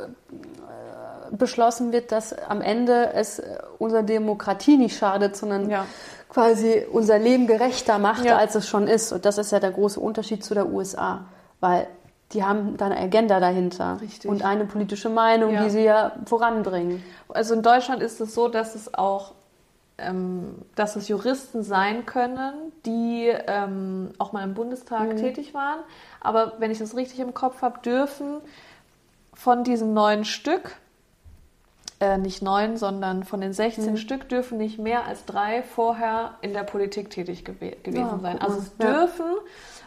beschlossen wird, dass am Ende es unserer Demokratie nicht schadet, sondern ja. quasi unser Leben gerechter macht, ja. als es schon ist. Und das ist ja der große Unterschied zu der USA, weil die haben da eine Agenda dahinter Richtig. und eine politische Meinung, ja. die sie ja voranbringen. Also in Deutschland ist es so, dass es auch ähm, dass es Juristen sein können, die ähm, auch mal im Bundestag mhm. tätig waren. Aber wenn ich das richtig im Kopf habe, dürfen von diesen neun Stück äh, nicht neun, sondern von den 16 mhm. Stück dürfen nicht mehr als drei vorher in der Politik tätig gew gewesen ja, sein. Also es ja. dürfen,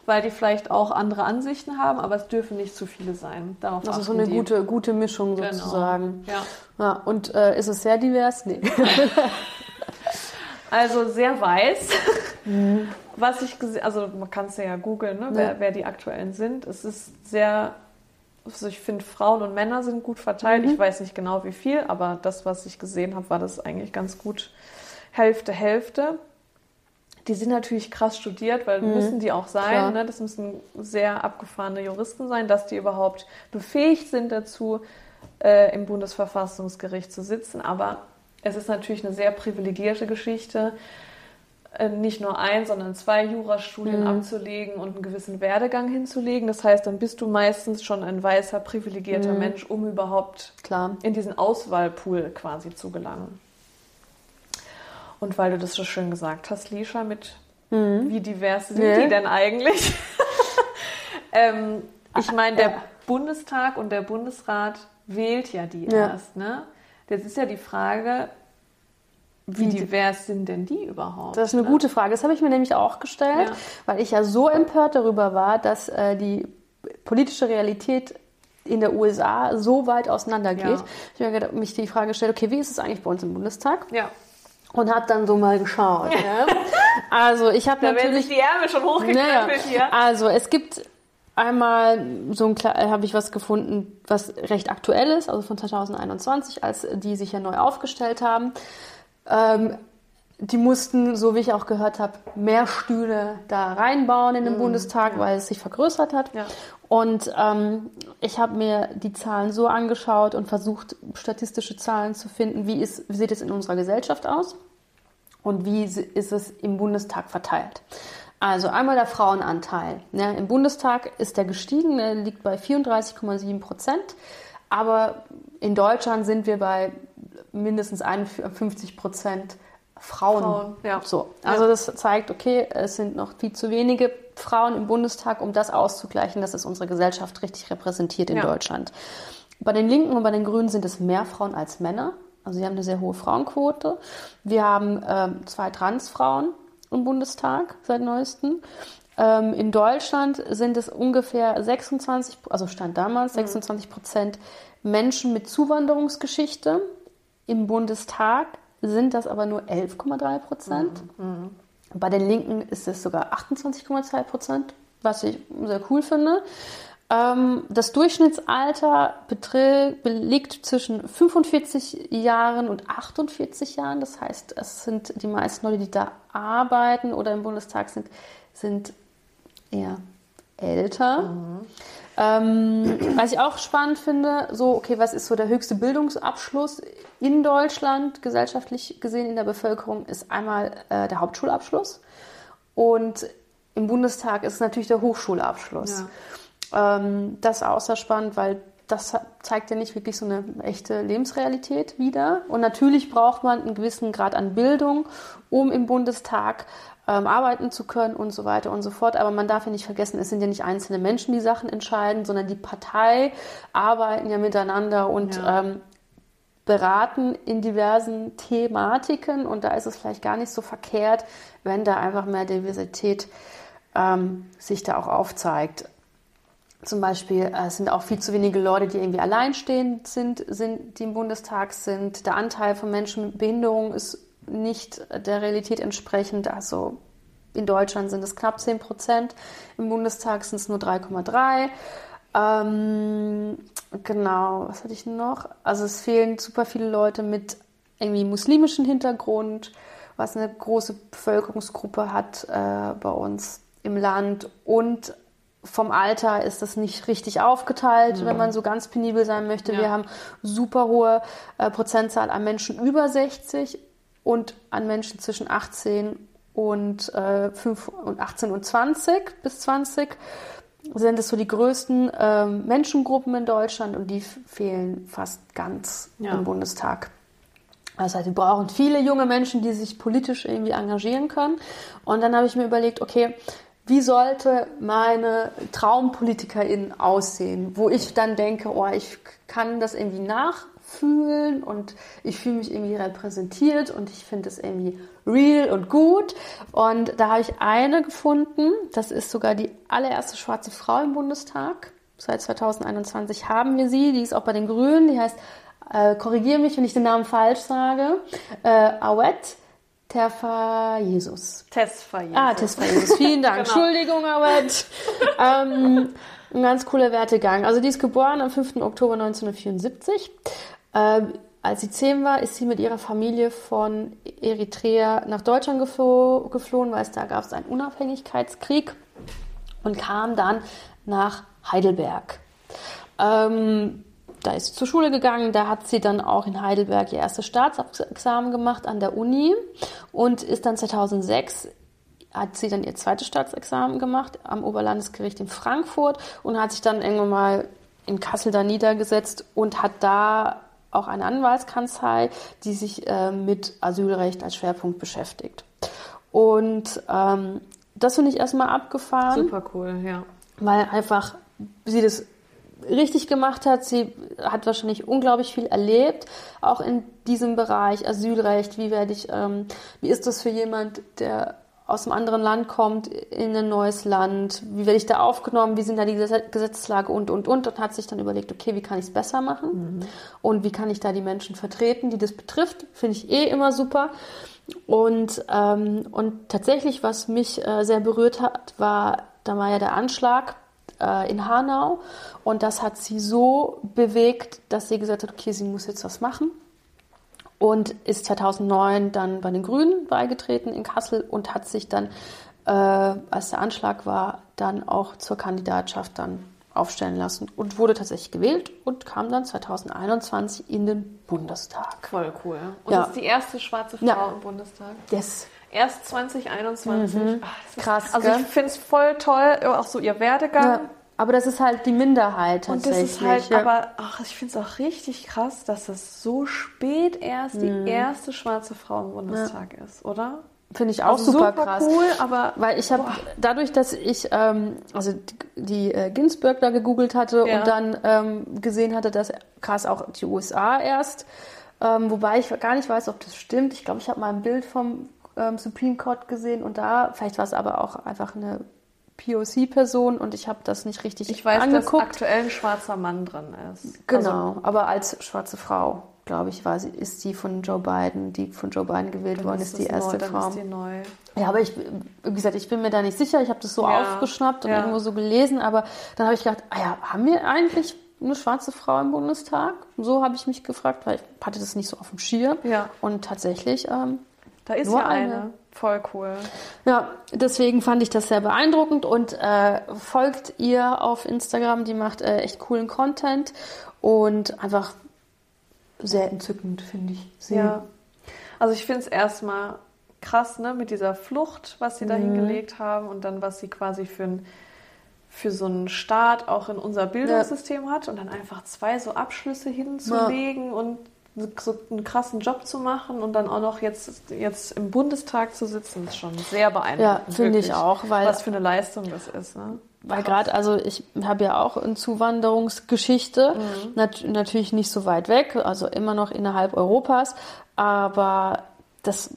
weil die vielleicht auch andere Ansichten haben, aber es dürfen nicht zu viele sein. Darauf das ist so eine die. gute, gute Mischung genau. sozusagen. Ja. ja und äh, ist es sehr divers? Nee. also sehr weiß. Mhm. Was ich gesehen, also man kann es ja googeln, ne, wer, wer die aktuellen sind. Es ist sehr also ich finde, Frauen und Männer sind gut verteilt. Mhm. Ich weiß nicht genau wie viel, aber das, was ich gesehen habe, war das eigentlich ganz gut Hälfte, Hälfte. Die sind natürlich krass studiert, weil mhm. müssen die auch sein. Ne? Das müssen sehr abgefahrene Juristen sein, dass die überhaupt befähigt sind dazu, äh, im Bundesverfassungsgericht zu sitzen. Aber es ist natürlich eine sehr privilegierte Geschichte. Äh, nicht nur ein, sondern zwei Jurastudien mhm. abzulegen und einen gewissen Werdegang hinzulegen. Das heißt, dann bist du meistens schon ein weißer, privilegierter mhm. Mensch, um überhaupt Klar. in diesen Auswahlpool quasi zu gelangen. Und weil du das so schön gesagt hast, Lisha, mit mhm. wie divers sind yeah. die denn eigentlich? ähm, ich meine, der ja. Bundestag und der Bundesrat wählt ja die ja. erst. Ne? Jetzt ist ja die Frage, wie divers sind denn die überhaupt? Das ist eine ne? gute Frage. Das habe ich mir nämlich auch gestellt, Ja. weil ich ja so empört darüber war, dass äh, die politische Realität in der USA so weit auseinandergeht. Ja. Ich habe mich die Frage gestellt, okay, wie ist es eigentlich bei uns im Bundestag? Ja. Und habe dann so mal geschaut. ne? Also ich habe Da werden natürlich sich die Ärmel schon hochgekrempelt hier. also es gibt einmal so ein habe ich was gefunden, was recht aktuell ist, also von 2021, als die sich ja neu aufgestellt haben. Ähm, die mussten, so wie ich auch gehört habe, mehr Stühle da reinbauen in den Bundestag, weil es sich vergrößert hat. Mm, Ja. Und ähm, ich habe mir die Zahlen so angeschaut und versucht, statistische Zahlen zu finden, wie, ist, wie sieht es in unserer Gesellschaft aus und wie ist es im Bundestag verteilt. Also einmal der Frauenanteil. Ne? Im Bundestag ist der gestiegen, der liegt bei 34,7 Prozent. Aber in Deutschland sind wir bei mindestens 51 Prozent Frauen. Frauen, ja. So, also das zeigt, okay, es sind noch viel zu wenige Frauen im Bundestag, um das auszugleichen, dass es unsere Gesellschaft richtig repräsentiert in Ja. Deutschland. Bei den Linken und bei den Grünen sind es mehr Frauen als Männer. Also sie haben eine sehr hohe Frauenquote. Wir haben ähm, zwei Transfrauen im Bundestag seit neuestem. Ähm, in Deutschland sind es ungefähr 26, also stand damals 26 Prozent Menschen mit Zuwanderungsgeschichte. Im Bundestag sind das aber nur 11,3 Prozent. Bei den Linken ist es sogar 28,2 Prozent, was ich sehr cool finde. Ähm, das Durchschnittsalter liegt zwischen 45 Jahren und 48 Jahren. Das heißt, es sind die meisten Leute, die da arbeiten oder im Bundestag sind, sind eher älter. Ähm, was ich auch spannend finde, so, okay, was ist so der höchste Bildungsabschluss in Deutschland, gesellschaftlich gesehen in der Bevölkerung, ist einmal äh, der Hauptschulabschluss. Und im Bundestag ist natürlich der Hochschulabschluss. Ähm, das ist außer spannend, weil das zeigt ja nicht wirklich so eine echte Lebensrealität wieder. Und natürlich braucht man einen gewissen Grad an Bildung, um im Bundestag ähm, arbeiten zu können und so weiter und so fort. Aber man darf ja nicht vergessen, es sind ja nicht einzelne Menschen, die Sachen entscheiden, sondern die Partei arbeiten ja miteinander und Ja. ähm, beraten in diversen Thematiken. Und da ist es vielleicht gar nicht so verkehrt, wenn da einfach mehr Diversität ähm, sich da auch aufzeigt. Zum Beispiel äh, es sind auch viel zu wenige Leute, die irgendwie alleinstehend sind, sind, die im Bundestag sind. Der Anteil von Menschen mit Behinderung ist nicht der Realität entsprechend. Also in Deutschland sind es knapp 10 Prozent, im Bundestag sind es nur 3,3. Ähm, genau, was hatte ich noch? Also es fehlen super viele Leute mit irgendwie muslimischem Hintergrund, was eine große Bevölkerungsgruppe hat äh, bei uns im Land. Und vom Alter ist das nicht richtig aufgeteilt, wenn man so ganz penibel sein möchte. Ja. Wir haben super hohe äh, Prozentzahl an Menschen über 60 und an Menschen zwischen 18 und, äh, 5, und 18 und 20 bis 20 sind es so die größten ähm, Menschengruppen in Deutschland und die fehlen fast ganz Ja. im Bundestag. Das heißt, wir brauchen viele junge Menschen, die sich politisch irgendwie engagieren können. Und dann habe ich mir überlegt, okay, wie sollte meine Traumpolitikerin aussehen, wo ich dann denke, oh, ich kann das irgendwie nachfühlen und ich fühle mich irgendwie repräsentiert und ich finde es irgendwie real und gut. Und da habe ich eine gefunden, das ist sogar die allererste schwarze Frau im Bundestag. Seit 2021 haben wir sie, die ist auch bei den Grünen, die heißt äh, korrigiere mich, wenn ich den Namen falsch sage, äh, Awet Terfa Jesus. Tesfa Jesus. Ah, Tesfa Jesus. Vielen Dank. Genau. Entschuldigung, Awet. ähm, ein ganz cooler Wertegang. Also die ist geboren am 5. Oktober 1974. Ähm, als sie zehn war, ist sie mit ihrer Familie von Eritrea nach Deutschland geflo geflohen, weil es da gab es einen Unabhängigkeitskrieg und kam dann nach Heidelberg. Ähm, da ist sie zur Schule gegangen, da hat sie dann auch in Heidelberg ihr erstes Staatsexamen gemacht an der Uni und ist dann 2006 hat sie dann ihr zweites Staatsexamen gemacht am Oberlandesgericht in Frankfurt und hat sich dann irgendwann mal in Kassel da niedergesetzt und hat da auch eine Anwaltskanzlei, die sich äh, mit Asylrecht als Schwerpunkt beschäftigt. Und ähm, das finde ich erstmal abgefahren Super cool, ja. weil einfach sie das richtig gemacht hat. Sie hat wahrscheinlich unglaublich viel erlebt, auch in diesem Bereich Asylrecht. Wie werde ich, ähm, wie ist das für jemand, der aus einem anderen Land kommt in ein neues Land? Wie werde ich da aufgenommen? Wie sind da die Gesetzeslage und, und, und? Und hat sich dann überlegt, okay, wie kann ich es besser machen? Mhm. Und wie kann ich da die Menschen vertreten, die das betrifft? Finde ich eh immer super. Und, ähm, und tatsächlich, was mich äh, sehr berührt hat, war, da war ja der Anschlag äh, in Hanau und das hat sie so bewegt, dass sie gesagt hat, okay, sie muss jetzt was machen und ist 2009 dann bei den Grünen beigetreten in Kassel und hat sich dann, äh, als der Anschlag war, dann auch zur Kandidatschaft dann aufstellen lassen und wurde tatsächlich gewählt und kam dann 2021 in den Bundestag. Voll cool. Und ja. ist die erste schwarze Frau ja. im Bundestag. Yes. Erst 2021. Mhm. Ach, Krass. also ich finde es voll toll, auch so ihr Werdegang. Ja. Aber das ist halt die Minderheit tatsächlich. Und das ist halt, ja. aber ach, ich finde es auch richtig krass, dass das so spät erst mhm. die erste schwarze Frau im Bundestag ja. ist, oder? Finde ich auch also super, super, krass. cool, aber weil ich habe dadurch, dass ich ähm, also die, äh, Ginsburg da gegoogelt hatte ja. und dann ähm, gesehen hatte, dass krass auch die USA erst, ähm, wobei ich gar nicht weiß, ob das stimmt. Ich glaube, ich habe mal ein Bild vom ähm, Supreme Court gesehen und da, vielleicht war es aber auch einfach eine POC-Person und ich habe das nicht richtig ich weiß, angeguckt. dass aktuell ein schwarzer Mann drin ist. Genau, also, aber als schwarze Frau glaube ich, war sie, ist die von Joe Biden, die von Joe Biden gewählt worden ist, die erste neu, Frau. Ist die neu. Ja, aber ich, wie gesagt, ich bin mir da nicht sicher. Ich habe das so ja. aufgeschnappt und ja. irgendwo so gelesen, aber dann habe ich gedacht, ah ja, haben wir eigentlich eine schwarze Frau im Bundestag? So habe ich mich gefragt, weil ich hatte das nicht so auf dem Schirm. Ja. Und tatsächlich. Ähm, da ist ja eine. eine. Voll cool. Ja, deswegen fand ich das sehr beeindruckend und äh, folgt ihr auf Instagram. Die macht äh, echt coolen Content und einfach sehr entzückend, finde ich. Sie. Ja. Also ich finde es erstmal krass, ne, mit dieser Flucht, was sie da mhm. hingelegt haben und dann, was sie quasi für, ein, für so einen Start auch in unser Bildungssystem ja. hat und dann einfach zwei so Abschlüsse hinzulegen ja. und so einen krassen Job zu machen und dann auch noch jetzt, jetzt im Bundestag zu sitzen, ist schon sehr beeindruckend. Ja, finde ich auch, weil was für eine Leistung das ist. Ne? Weil gerade, also ich habe ja auch eine Zuwanderungsgeschichte, mhm. Nat natürlich nicht so weit weg, also immer noch innerhalb Europas, aber das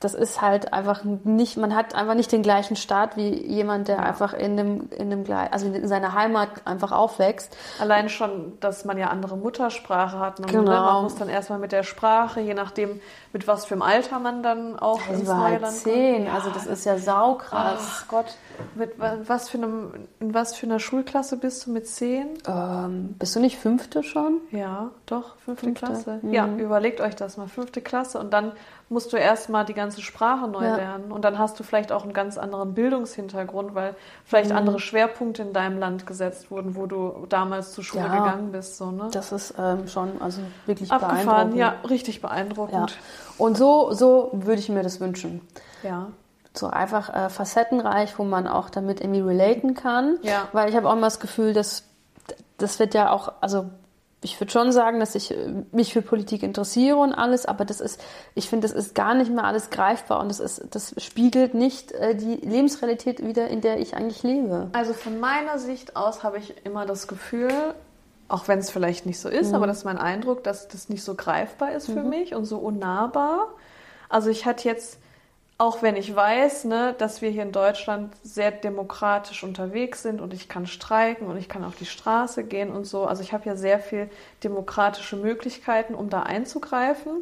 das ist halt einfach nicht, man hat einfach nicht den gleichen Start wie jemand, der ja. einfach in dem, in dem, also in seiner Heimat einfach aufwächst. Allein schon, dass man ja andere Muttersprache hat. Ne, genau. man muss dann erstmal mit der Sprache, je nachdem, mit was für einem Alter man dann auch ja, ins neue halt zehn, ja. also das ist ja saukrass. Ach Gott, mit was für einem, in was für einer Schulklasse bist du mit zehn? Ähm, bist du nicht fünfte schon? Ja, doch, fünfte, fünfte. Klasse. Mhm. Ja, überlegt euch das mal, fünfte Klasse und dann musst du erstmal die ganze Sprache neu ja. lernen. Und dann hast du vielleicht auch einen ganz anderen Bildungshintergrund, weil vielleicht mhm. andere Schwerpunkte in deinem Land gesetzt wurden, wo du damals zur Schule ja, gegangen bist. So, ne? Das ist ähm, schon also wirklich Abgefahren, beeindruckend. Ja, richtig beeindruckend. Ja. Und so, so würde ich mir das wünschen. Ja. So einfach äh, facettenreich, wo man auch damit irgendwie relaten kann. Ja. Weil ich habe auch immer das Gefühl, dass das wird ja auch, also ich würde schon sagen, dass ich äh, mich für Politik interessiere und alles, aber das ist, ich finde, das ist gar nicht mehr alles greifbar und das ist, das spiegelt nicht äh, die Lebensrealität wieder, in der ich eigentlich lebe. Also von meiner Sicht aus habe ich immer das Gefühl, auch wenn es vielleicht nicht so ist, mhm. aber das ist mein Eindruck, dass das nicht so greifbar ist für mhm. mich und so unnahbar. Also ich hatte jetzt auch wenn ich weiß, ne, dass wir hier in Deutschland sehr demokratisch unterwegs sind und ich kann streiken und ich kann auf die Straße gehen und so. Also ich habe ja sehr viel demokratische Möglichkeiten, um da einzugreifen.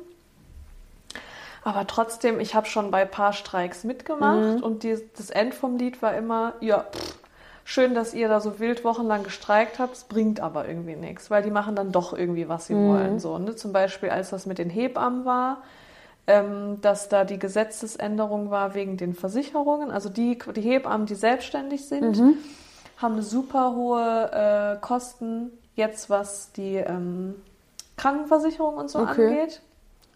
Aber trotzdem, ich habe schon bei ein paar Streiks mitgemacht mhm. und die, das End vom Lied war immer, ja, pff, schön, dass ihr da so wild wochenlang gestreikt habt, es bringt aber irgendwie nichts, weil die machen dann doch irgendwie, was sie mhm. wollen. So, ne? Zum Beispiel, als das mit den Hebammen war, ähm, dass da die Gesetzesänderung war wegen den Versicherungen. Also die, die Hebammen, die selbstständig sind, mhm. haben super hohe äh, Kosten jetzt, was die ähm, Krankenversicherung und so okay. angeht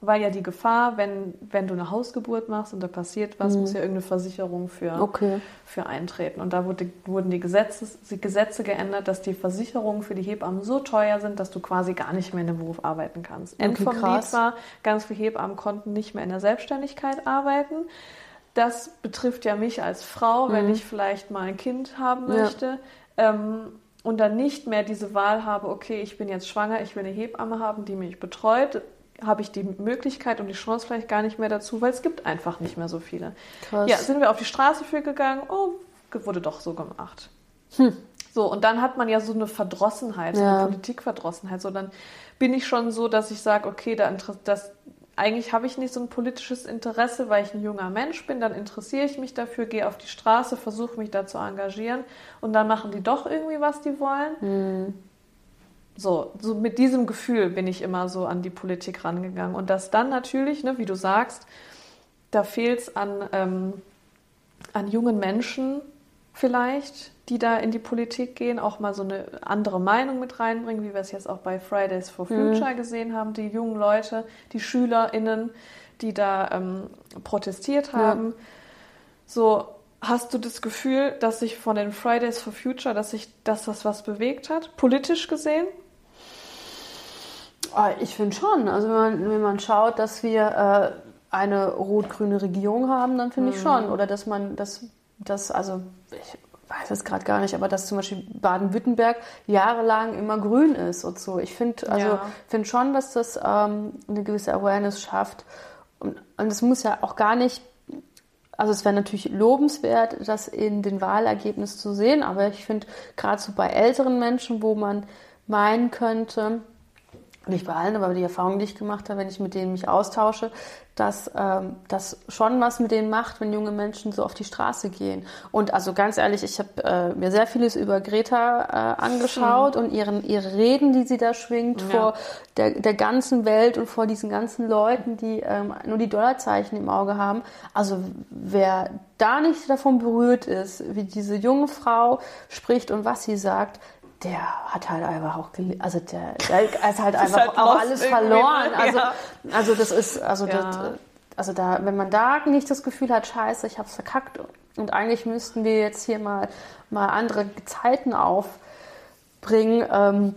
weil ja die Gefahr, wenn, wenn du eine Hausgeburt machst und da passiert was, mhm. muss ja irgendeine Versicherung für, okay. für eintreten. Und da wurde, wurden die Gesetze, die Gesetze geändert, dass die Versicherungen für die Hebammen so teuer sind, dass du quasi gar nicht mehr in dem Beruf arbeiten kannst. Okay, End vom Lied war, ganz viele Hebammen konnten nicht mehr in der Selbstständigkeit arbeiten. Das betrifft ja mich als Frau, mhm. wenn ich vielleicht mal ein Kind haben möchte. Ja. Ähm, und dann nicht mehr diese Wahl habe, okay, ich bin jetzt schwanger, ich will eine Hebamme haben, die mich betreut, habe ich die Möglichkeit und die Chance vielleicht gar nicht mehr dazu, weil es gibt einfach nicht mehr so viele. Krass. Ja, sind wir auf die Straße für gegangen, oh, wurde doch so gemacht. Hm. So, und dann hat man ja so eine Verdrossenheit, so eine Politikverdrossenheit. So, dann bin ich schon so, dass ich sage, okay, da das, eigentlich habe ich nicht so ein politisches Interesse, weil ich ein junger Mensch bin, dann interessiere ich mich dafür, gehe auf die Straße, versuche mich da zu engagieren und dann machen die doch irgendwie, was die wollen. Hm. So, so mit diesem Gefühl bin ich immer so an die Politik rangegangen. Und das dann natürlich, ne, wie du sagst, da fehlt es an, ähm, an jungen Menschen vielleicht, die da in die Politik gehen, auch mal so eine andere Meinung mit reinbringen, wie wir es jetzt auch bei Fridays for mhm. Future mhm. gesehen haben, die jungen Leute, die SchülerInnen, die da ähm, protestiert haben. Ja. So, hast du das Gefühl, dass sich von den Fridays for Future, dass sich, dass das was bewegt hat, politisch gesehen? Ah, ich finde schon. Also wenn man, wenn man schaut, dass wir äh, eine rot-grüne Regierung haben, dann finde mhm. ich schon. Oder dass man das, das also ich weiß es gerade gar nicht, aber dass zum Beispiel Baden-Württemberg jahrelang immer grün ist und so. Ich finde also ja. finde schon, dass das ähm, eine gewisse Awareness schafft. Und, und es muss ja auch gar nicht also es wäre natürlich lobenswert, das in den Wahlergebnissen zu sehen, aber ich finde gerade so bei älteren Menschen, wo man meinen könnte, nicht bei allen, aber die Erfahrung, die ich gemacht habe, wenn ich mit denen mich austausche, dass ähm, das schon was mit denen macht, wenn junge Menschen so auf die Straße gehen. Und also ganz ehrlich, ich habe äh, mir sehr vieles über Greta äh, angeschaut mhm. und ihren, ihre Reden, die sie da schwingt ja. vor der, der ganzen Welt und vor diesen ganzen Leuten, die ähm, nur die Dollarzeichen im Auge haben. Also wer da nicht davon berührt ist, wie diese junge Frau spricht und was sie sagt, der hat halt einfach auch, also der, der ist halt einfach halt auch alles verloren. Ne? Also, ja. also das ist, also ja. das, also da, wenn man da nicht das Gefühl hat, scheiße, ich hab's verkackt und eigentlich müssten wir jetzt hier mal, mal andere Zeiten aufbringen, ähm,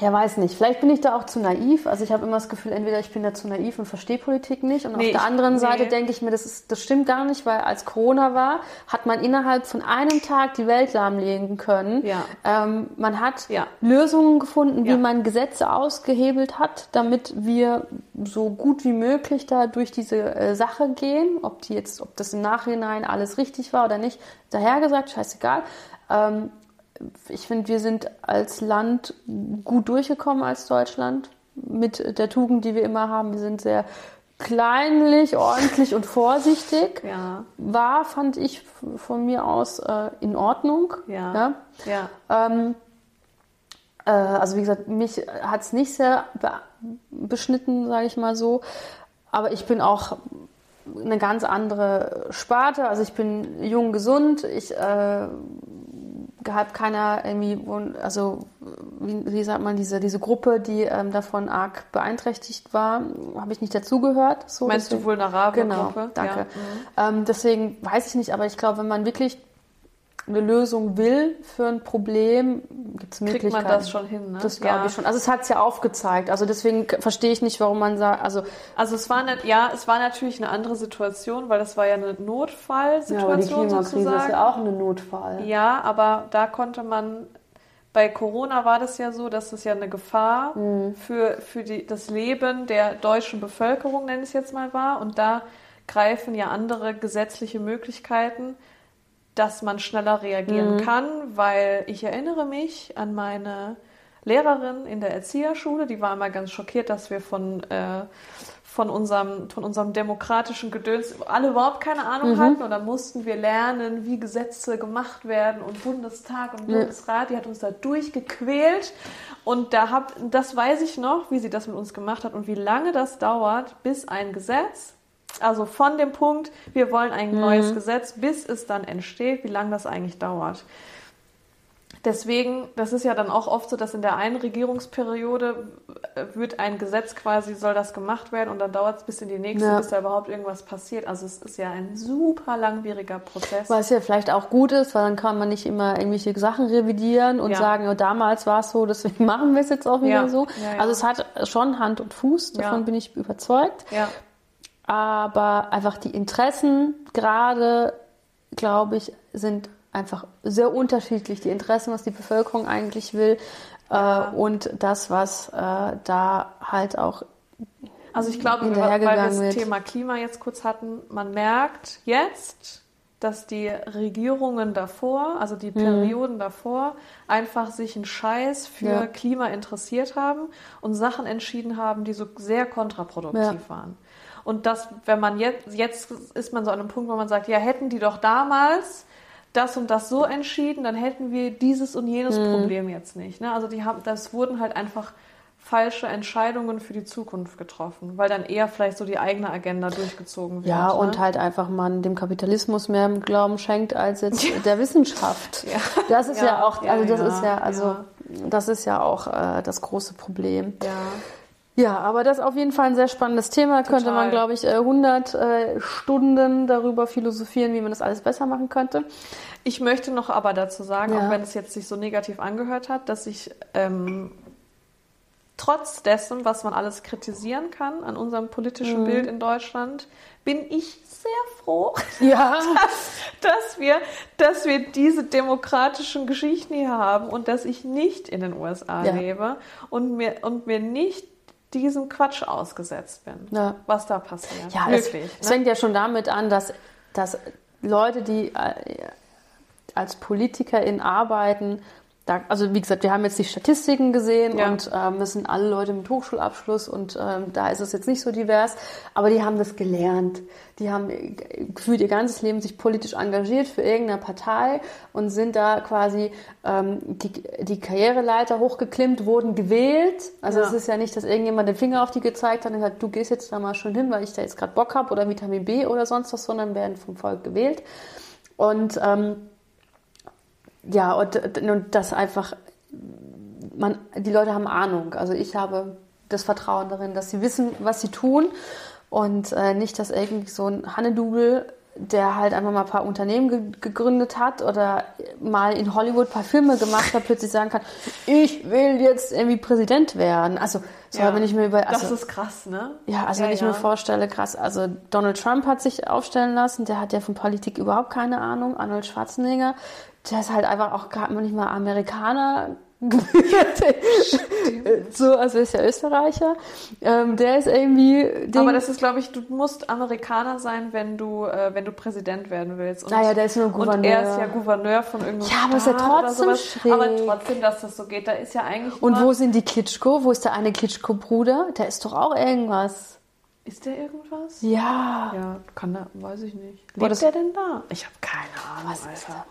ja, weiß nicht. Vielleicht bin ich da auch zu naiv. Also ich habe immer das Gefühl, entweder ich bin da zu naiv und verstehe Politik nicht. Und nee, auf der anderen ich, Seite nee. denke ich mir, das, ist, das stimmt gar nicht, weil als Corona war, hat man innerhalb von einem Tag die Welt lahmlegen können. Ja. Ähm, man hat ja. Lösungen gefunden, wie ja. man Gesetze ausgehebelt hat, damit wir so gut wie möglich da durch diese äh, Sache gehen. Ob die jetzt, ob das im Nachhinein alles richtig war oder nicht, daher gesagt, scheißegal. Ähm, ich finde, wir sind als Land gut durchgekommen als Deutschland mit der Tugend, die wir immer haben. Wir sind sehr kleinlich, ordentlich und vorsichtig. Ja. War, fand ich von mir aus äh, in Ordnung. Ja. ja. ja. Ähm, äh, also wie gesagt, mich hat es nicht sehr be beschnitten, sage ich mal so. Aber ich bin auch eine ganz andere Sparte. Also ich bin jung, gesund. Ich äh, gehabt keiner irgendwie, also wie, wie, sagt man, diese, diese Gruppe, die ähm, davon arg beeinträchtigt war, habe ich nicht dazugehört. So, Meinst deswegen, du vulnerable genau, Gruppe? Danke. Ja. Mhm. Ähm, deswegen weiß ich nicht, aber ich glaube, wenn man wirklich eine Lösung will für ein Problem, gibt es Möglichkeiten. Kriegt man das schon hin, ne? Das glaube ja. ich schon. Also es hat es ja aufgezeigt. Also deswegen verstehe ich nicht, warum man sagt, also... Also es war nicht, ja, es war natürlich eine andere Situation, weil das war ja eine Notfallsituation ja, aber die Klimakrise sozusagen. ist ja auch eine Notfall. Ja, aber da konnte man bei Corona war das ja so, dass es ja eine Gefahr mhm. für, für die, das Leben der deutschen Bevölkerung, nenne ich es jetzt mal, war. Und da greifen ja andere gesetzliche Möglichkeiten dass man schneller reagieren mhm. kann, weil ich erinnere mich an meine Lehrerin in der Erzieherschule, die war immer ganz schockiert, dass wir von, äh, von, unserem, von unserem demokratischen Gedöns alle überhaupt keine Ahnung mhm. hatten und dann mussten wir lernen, wie Gesetze gemacht werden und Bundestag und Bundesrat, die hat uns da durchgequält und da hab, das weiß ich noch, wie sie das mit uns gemacht hat und wie lange das dauert, bis ein Gesetz also von dem Punkt, wir wollen ein mhm. neues Gesetz, bis es dann entsteht, wie lange das eigentlich dauert. Deswegen, das ist ja dann auch oft so, dass in der einen Regierungsperiode wird ein Gesetz quasi, soll das gemacht werden und dann dauert es bis in die nächste, ja. bis da überhaupt irgendwas passiert. Also es ist ja ein super langwieriger Prozess. Was ja vielleicht auch gut ist, weil dann kann man nicht immer irgendwelche Sachen revidieren und ja. sagen, oh, damals war es so, deswegen machen wir es jetzt auch wieder ja. so. Also es hat schon Hand und Fuß, davon bin ich überzeugt. Aber einfach die Interessen gerade, glaube ich, sind einfach sehr unterschiedlich, die Interessen, was die Bevölkerung eigentlich will Ja. äh, und das, was äh, da halt auch Also ich glaube, weil wir das wird. Thema Klima jetzt kurz hatten, man merkt jetzt, dass die Regierungen davor, also Mhm. die Perioden davor, einfach sich einen Scheiß für Ja. Klima interessiert haben und Sachen entschieden haben, die so sehr kontraproduktiv Ja. waren. Und das, wenn man jetzt, jetzt ist man so an einem Punkt, wo man sagt, ja, hätten die doch damals das und das so entschieden, dann hätten wir dieses und jenes Mhm. Problem jetzt nicht. Ne? Also die haben, das wurden halt einfach falsche Entscheidungen für die Zukunft getroffen, weil dann eher vielleicht so die eigene Agenda durchgezogen wird. Ja, ne? und halt einfach man dem Kapitalismus mehr Glauben schenkt als jetzt der Wissenschaft. Ja. Das ist ja, Ja, auch, also das ist ja, also das ist ja auch äh, das große Problem. ja. Ja, aber das ist auf jeden Fall ein sehr spannendes Thema. Könnte man, glaube ich, äh, 100 äh, Stunden darüber philosophieren, wie man das alles besser machen könnte. Ich möchte noch aber dazu sagen, Ja. auch wenn es jetzt sich so negativ angehört hat, dass ich ähm, trotz dessen, was man alles kritisieren kann an unserem politischen Mhm. Bild in Deutschland, bin ich sehr froh, Ja, dass wir, dass wir diese demokratischen Geschichten hier haben und dass ich nicht in den USA Ja. lebe und mir, und mir nicht diesem Quatsch ausgesetzt bin, Ja. was da passiert. ja es, Wirklich. es ne? fängt ja schon damit an, dass, dass Leute, die äh, als PolitikerInnen arbeiten, da, also wie gesagt, wir haben jetzt die Statistiken gesehen Ja. und ähm, das sind alle Leute mit Hochschulabschluss und ähm, da ist es jetzt nicht so divers, aber die haben das gelernt. Die haben äh, gefühlt ihr ganzes Leben sich politisch engagiert für irgendeine Partei und sind da quasi ähm, die, die Karriereleiter hochgeklimmt, wurden gewählt. Also Ja. es ist ja nicht, dass irgendjemand den Finger auf die gezeigt hat und gesagt, du gehst jetzt da mal schon hin, weil ich da jetzt gerade Bock habe oder Vitamin B oder sonst was, sondern werden vom Volk gewählt. Und ähm, ja, und, und das einfach, man, die Leute haben Ahnung. Also ich habe das Vertrauen darin, dass sie wissen, was sie tun und äh, nicht, dass irgendwie so ein Hannedubel, der halt einfach mal ein paar Unternehmen ge gegründet hat oder mal in Hollywood ein paar Filme gemacht hat, plötzlich sagen kann, ich will jetzt irgendwie Präsident werden. Also, so, Ja. wenn ich mir über, also, das ist krass, ne? ja, also wenn ich mir vorstelle, krass, also Donald Trump hat sich aufstellen lassen, der hat ja von Politik überhaupt keine Ahnung. Arnold Schwarzenegger, der ist halt einfach auch gar nicht mal Amerikaner. so, also ist ja Österreicher. Ähm, der ist irgendwie. Aber das ist, glaube ich, du musst Amerikaner sein, wenn du, äh, wenn du Präsident werden willst. Und, Naja, der ist nur Und Gouverneur. er ist ja Gouverneur von irgendeinem Ja, aber ist ja trotzdem schräg. Aber trotzdem, dass das so geht, da ist ja eigentlich Und wo sind die Klitschko? Wo ist der eine Klitschko-Bruder? Der ist doch auch irgendwas. Ist der irgendwas? Ja. Ja, kann der, weiß ich nicht. Boah, Lebt das- der denn da? Ich habe keine Ahnung, Alter.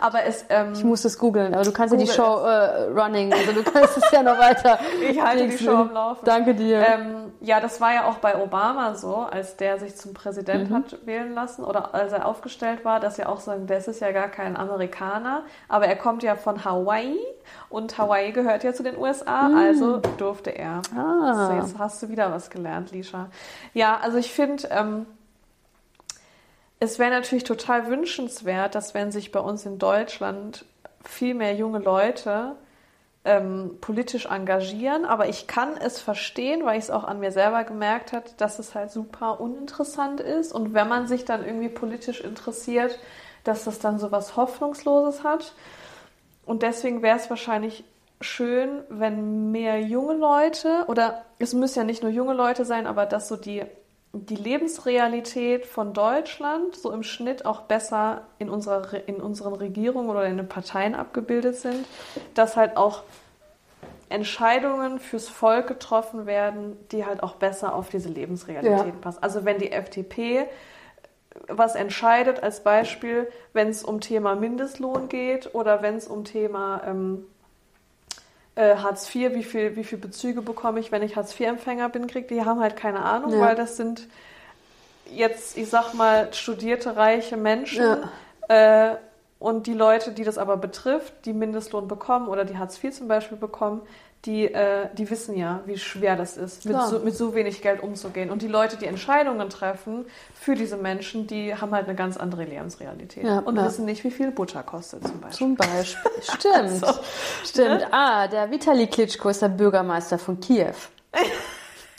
Aber es, ähm, Ich muss das googeln, aber du kannst ja die Google Show äh, running, also du kannst es ja noch weiter. Ich halte die Show am Laufen. Danke dir. Ähm, ja, das war ja auch bei Obama so, als der sich zum Präsident Mhm. hat wählen lassen oder als er aufgestellt war, dass ja auch sagen, das ist ja gar kein Amerikaner, aber er kommt ja von Hawaii und Hawaii gehört ja zu den USA, also durfte er. Mhm. Ah. So, jetzt hast du wieder was gelernt, Lisha. Ja, also ich finde, ähm, es wäre natürlich total wünschenswert, dass wenn sich bei uns in Deutschland viel mehr junge Leute ähm, politisch engagieren, aber ich kann es verstehen, weil ich es auch an mir selber gemerkt habe, dass es halt super uninteressant ist und wenn man sich dann irgendwie politisch interessiert, dass das dann so was Hoffnungsloses hat. Und deswegen wäre es wahrscheinlich schön, wenn mehr junge Leute, oder es müssen ja nicht nur junge Leute sein, aber dass so die, die Lebensrealität von Deutschland so im Schnitt auch besser in, unserer, Re- in unseren Regierungen oder in den Parteien abgebildet sind, dass halt auch Entscheidungen fürs Volk getroffen werden, die halt auch besser auf diese Lebensrealität Ja. passen. Also wenn die FDP was entscheidet, als Beispiel, wenn es um Thema Mindestlohn geht oder wenn es um Thema ähm, äh, Hartz IV, wie viel, wie viel Bezüge bekomme ich, wenn ich Hartz IV-Empfänger bin, kriege, die haben halt keine Ahnung, Ja. weil das sind jetzt, ich sag mal, studierte, reiche Menschen. Äh, und die Leute, die das aber betrifft, die Mindestlohn bekommen oder die Hartz IV zum Beispiel bekommen, die, äh, die wissen ja, wie schwer das ist, mit so, mit so wenig Geld umzugehen. Und die Leute, die Entscheidungen treffen für diese Menschen, die haben halt eine ganz andere Lebensrealität Ja, und ja. wissen nicht, wie viel Butter kostet zum Beispiel. Zum Beispiel. Stimmt. So, Stimmt. Ah, der Vitali Klitschko ist der Bürgermeister von Kiew.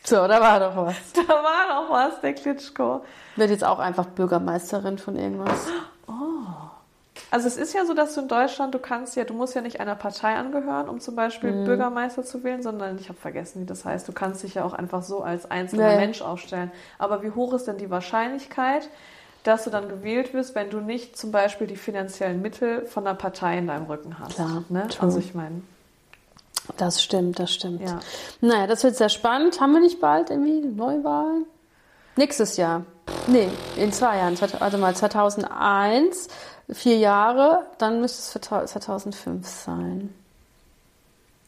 So, da war doch was. Da war noch was, der Klitschko. Wird jetzt auch einfach Bürgermeisterin von irgendwas. Also es ist ja so, dass du in Deutschland, du kannst ja, du musst ja nicht einer Partei angehören, um zum Beispiel Mhm. Bürgermeister zu wählen, sondern ich habe vergessen, wie das heißt. Du kannst dich ja auch einfach so als einzelner Nee. Mensch aufstellen. Aber wie hoch ist denn die Wahrscheinlichkeit, dass du dann gewählt wirst, wenn du nicht zum Beispiel die finanziellen Mittel von der Partei in deinem Rücken hast? Klar, Ne? true. Also ich meine, Das stimmt, das stimmt. ja. Naja, das wird sehr spannend. Haben wir nicht bald irgendwie Neuwahlen? Nächstes Jahr. Nee, in zwei Jahren. Also mal 2001, vier Jahre, dann müsste es für tau- 2005 sein.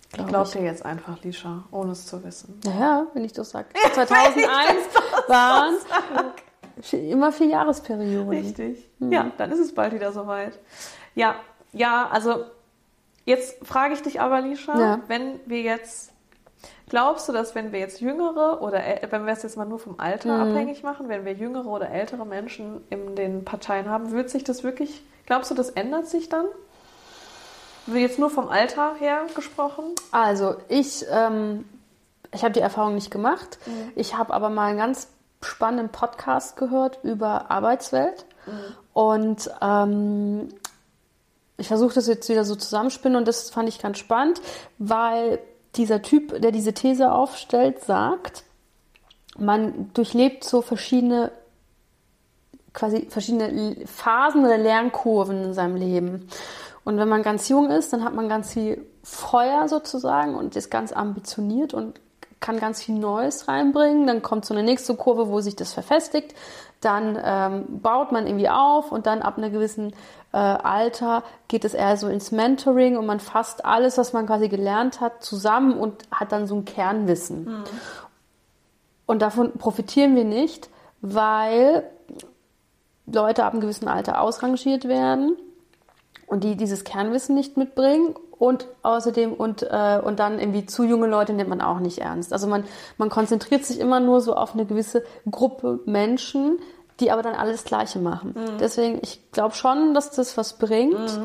Ich Glaub glaube dir jetzt einfach, Lisha, ohne es zu wissen. Naja, wenn ich das sage. 2001 waren immer vier Jahresperioden. Richtig. Ja, dann ist es bald wieder soweit. Ja, ja, also jetzt frage ich dich aber, Lisha, Ja. wenn wir jetzt, glaubst du, dass wenn wir jetzt jüngere oder äl- wenn wir es jetzt mal nur vom Alter abhängig machen, wenn wir jüngere oder ältere Menschen in den Parteien haben, wird sich das wirklich, glaubst du, das ändert sich dann? Jetzt nur vom Alter her gesprochen? Also, ich, ähm, ich habe die Erfahrung nicht gemacht. Ich habe aber mal einen ganz spannenden Podcast gehört über Arbeitswelt. Und ähm, ich versuche das jetzt wieder so zusammenspinnen und das fand ich ganz spannend, weil dieser Typ, der diese These aufstellt, sagt, man durchlebt so verschiedene quasi verschiedene Phasen oder Lernkurven in seinem Leben. Und wenn man ganz jung ist, dann hat man ganz viel Feuer sozusagen und ist ganz ambitioniert und kann ganz viel Neues reinbringen. Dann kommt so eine nächste Kurve, wo sich das verfestigt. Dann ähm, baut man irgendwie auf und dann ab einem gewissen äh, Alter geht es eher so ins Mentoring und man fasst alles, was man quasi gelernt hat, zusammen und hat dann so ein Kernwissen. Und davon profitieren wir nicht, weil Leute ab einem gewissen Alter ausrangiert werden und die dieses Kernwissen nicht mitbringen und außerdem und, äh, und dann irgendwie zu junge Leute nimmt man auch nicht ernst. Also man, man konzentriert sich immer nur so auf eine gewisse Gruppe Menschen, die aber dann alles Gleiche machen. Deswegen, ich glaube schon, dass das was bringt.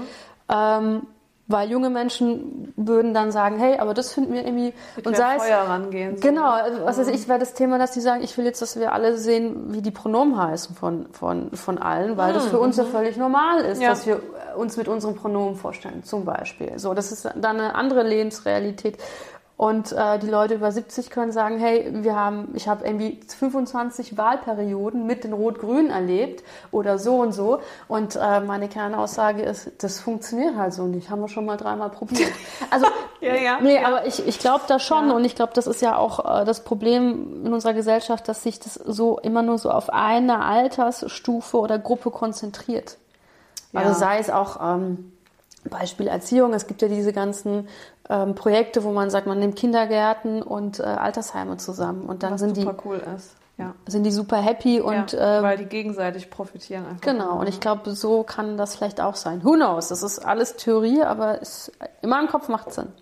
Ähm, weil junge Menschen würden dann sagen, hey, aber das finden wir irgendwie Mit und sei es rangehen. so. Genau, also, was weiß ich, wäre das Thema, dass die sagen, ich will jetzt, dass wir alle sehen, wie die Pronomen heißen von, von, von allen, weil das für uns ja völlig normal ist, Ja. dass wir uns mit unseren Pronomen vorstellen, zum Beispiel. So, das ist dann eine andere Lebensrealität. Und äh, die Leute über 70 können sagen, hey, wir haben, ich habe irgendwie 25 Wahlperioden mit den Rot-Grün erlebt oder so und so. Und äh, meine Kernaussage ist, das funktioniert halt so nicht. Haben wir schon mal dreimal probiert. Also, Ja, ja, nee, ja. aber ich, ich glaube da schon und ich glaube, das ist ja auch äh, das Problem in unserer Gesellschaft, dass sich das so immer nur so auf eine Altersstufe oder Gruppe konzentriert. Also sei es auch ähm, Beispiel Erziehung. Es gibt ja diese ganzen ähm, Projekte, wo man sagt, man nimmt Kindergärten und äh, Altersheime zusammen und dann Was sind die, super cool ist. Ja. sind die super happy und ja, äh, weil die gegenseitig profitieren einfach. Genau, und ich glaube, so kann das vielleicht auch sein. Who knows? Das ist alles Theorie, aber es, immer im Kopf macht Sinn.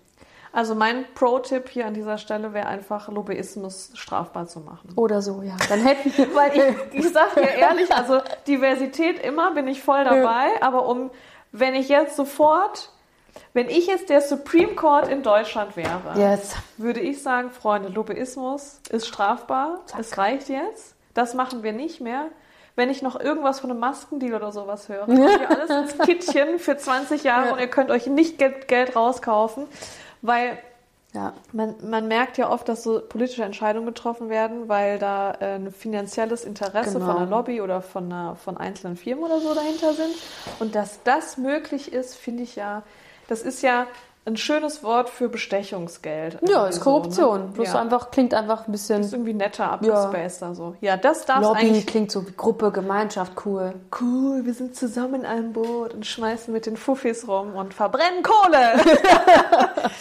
Also mein Pro-Tipp hier an dieser Stelle wäre einfach, Lobbyismus strafbar zu machen. Oder so, ja. Dann hätten wir. Weil ich, ich sag dir ehrlich, also Diversität immer bin ich voll dabei, aber um, wenn ich jetzt sofort, wenn ich jetzt der Supreme Court in Deutschland wäre, Yes. würde ich sagen, Freunde, Lobbyismus ist strafbar. Es reicht jetzt. Das machen wir nicht mehr. Wenn ich noch irgendwas von einem Maskendeal oder sowas höre, kommt ihr alles ins Kittchen für 20 Jahre Ja. und ihr könnt euch nicht Geld, Geld rauskaufen, weil Ja. man, man merkt ja oft, dass so politische Entscheidungen getroffen werden, weil da äh, ein finanzielles Interesse Genau. von einer Lobby oder von, einer, von einzelnen Firmen oder so dahinter sind. Und dass das möglich ist, finde ich ja, das ist ja ein schönes Wort für Bestechungsgeld. Ja, Irgendwie ist so, Korruption. ne? Bloß ja. einfach, klingt einfach ein ist bisschen. irgendwie netter abgespaced da so. Ja, das darf Lobby eigentlich. klingt so wie Gruppe, Gemeinschaft, cool. Cool, wir sind zusammen in einem Boot und schmeißen mit den Fuffis rum und verbrennen Kohle.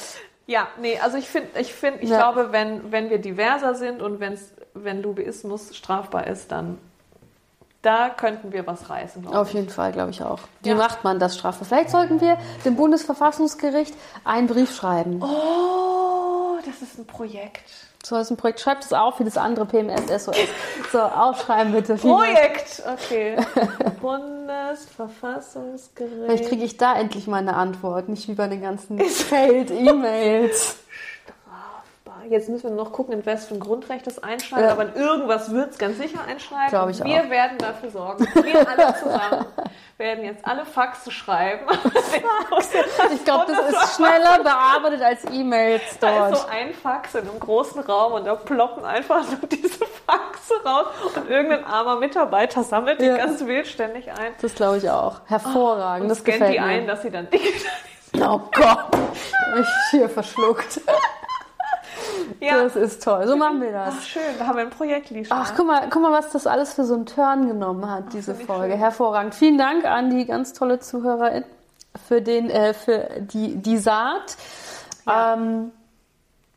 ja, nee, also ich finde, ich finde, ich Ja. glaube, wenn, wenn wir diverser sind und wenn's, wenn Lobbyismus strafbar ist, dann da könnten wir was reißen, Auf jeden Fall, glaube ich auch. Wie Ja. macht man das strafbar? Vielleicht sollten wir dem Bundesverfassungsgericht einen Brief schreiben. Oh, das ist ein Projekt. So ist ein Projekt. Schreibt es auf wie das andere PMS SOS. So, aufschreiben bitte. Projekt, okay. Bundesverfassungsgericht. Vielleicht kriege ich da endlich mal eine Antwort, nicht wie bei den ganzen Failed E-Mails. strafbar. Jetzt müssen wir noch gucken, in ein Grundrecht das einschneidet, Ja. aber in irgendwas wird es ganz sicher einschneiden. Glaub ich wir auch. werden dafür sorgen. Wir alle zusammen werden jetzt alle Faxe schreiben. Ich glaube, das ist schneller bearbeitet als E-Mails Da ist dort. so ein Fax in einem großen Raum und da ploppen einfach so diese Faxe raus und irgendein armer Mitarbeiter sammelt die Ja. ganz wild ständig ein. Das glaube ich auch. Hervorragend. Und das scannt gefällt die mir. ein, dass sie dann digital Oh Gott. Ich hier verschluckt. Ja, Das ist toll. So machen wir das. Ach, schön, da haben wir ein Projekt, Lisa. Ach, guck mal, guck mal, was das alles für so einen Turn genommen hat, diese finde ich Folge. schön. Hervorragend. Vielen Dank an die ganz tolle Zuhörerin für, den, äh, für die, die Saat. Ja. Ähm,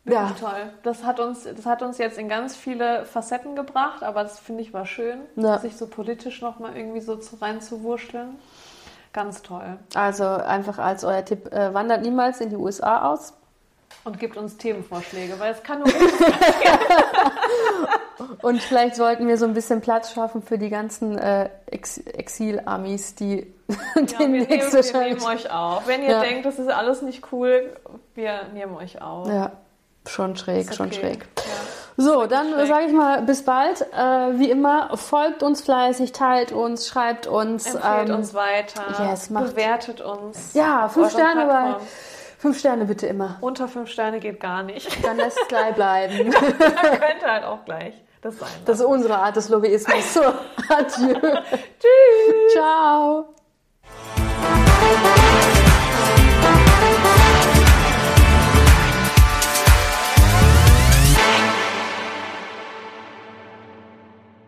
Ja. Toll. Das hat, uns, das hat uns jetzt in ganz viele Facetten gebracht, aber das finde ich war schön, Ja. sich so politisch nochmal irgendwie so zu reinzuwurschteln. Ganz toll. also einfach als euer Tipp, äh, wandert niemals in die USA aus. Und gibt uns Themenvorschläge, weil es kann nur gut Und vielleicht sollten wir so ein bisschen Platz schaffen für die ganzen äh, Ex Exil-Amis, die Ja, wir, nehmen, demnächst wir nehmen euch auf. Wenn ihr Ja. denkt, das ist alles nicht cool, wir nehmen euch auf. Ja, schon schräg, Ist schon okay. schräg. Ja. So, dann sage ich mal, bis bald. Äh, wie immer, folgt uns fleißig, teilt uns, schreibt uns. Empfehlt ähm, uns weiter, yes, macht- bewertet uns. Ja, fünf Sterne bei. Fünf Sterne bitte immer. Unter fünf Sterne geht gar nicht. Dann lässt es gleich bleiben. Dann könnte halt auch gleich das sein. Das ist unsere Art des Lobbyismus. So, adieu. Tschüss. Ciao.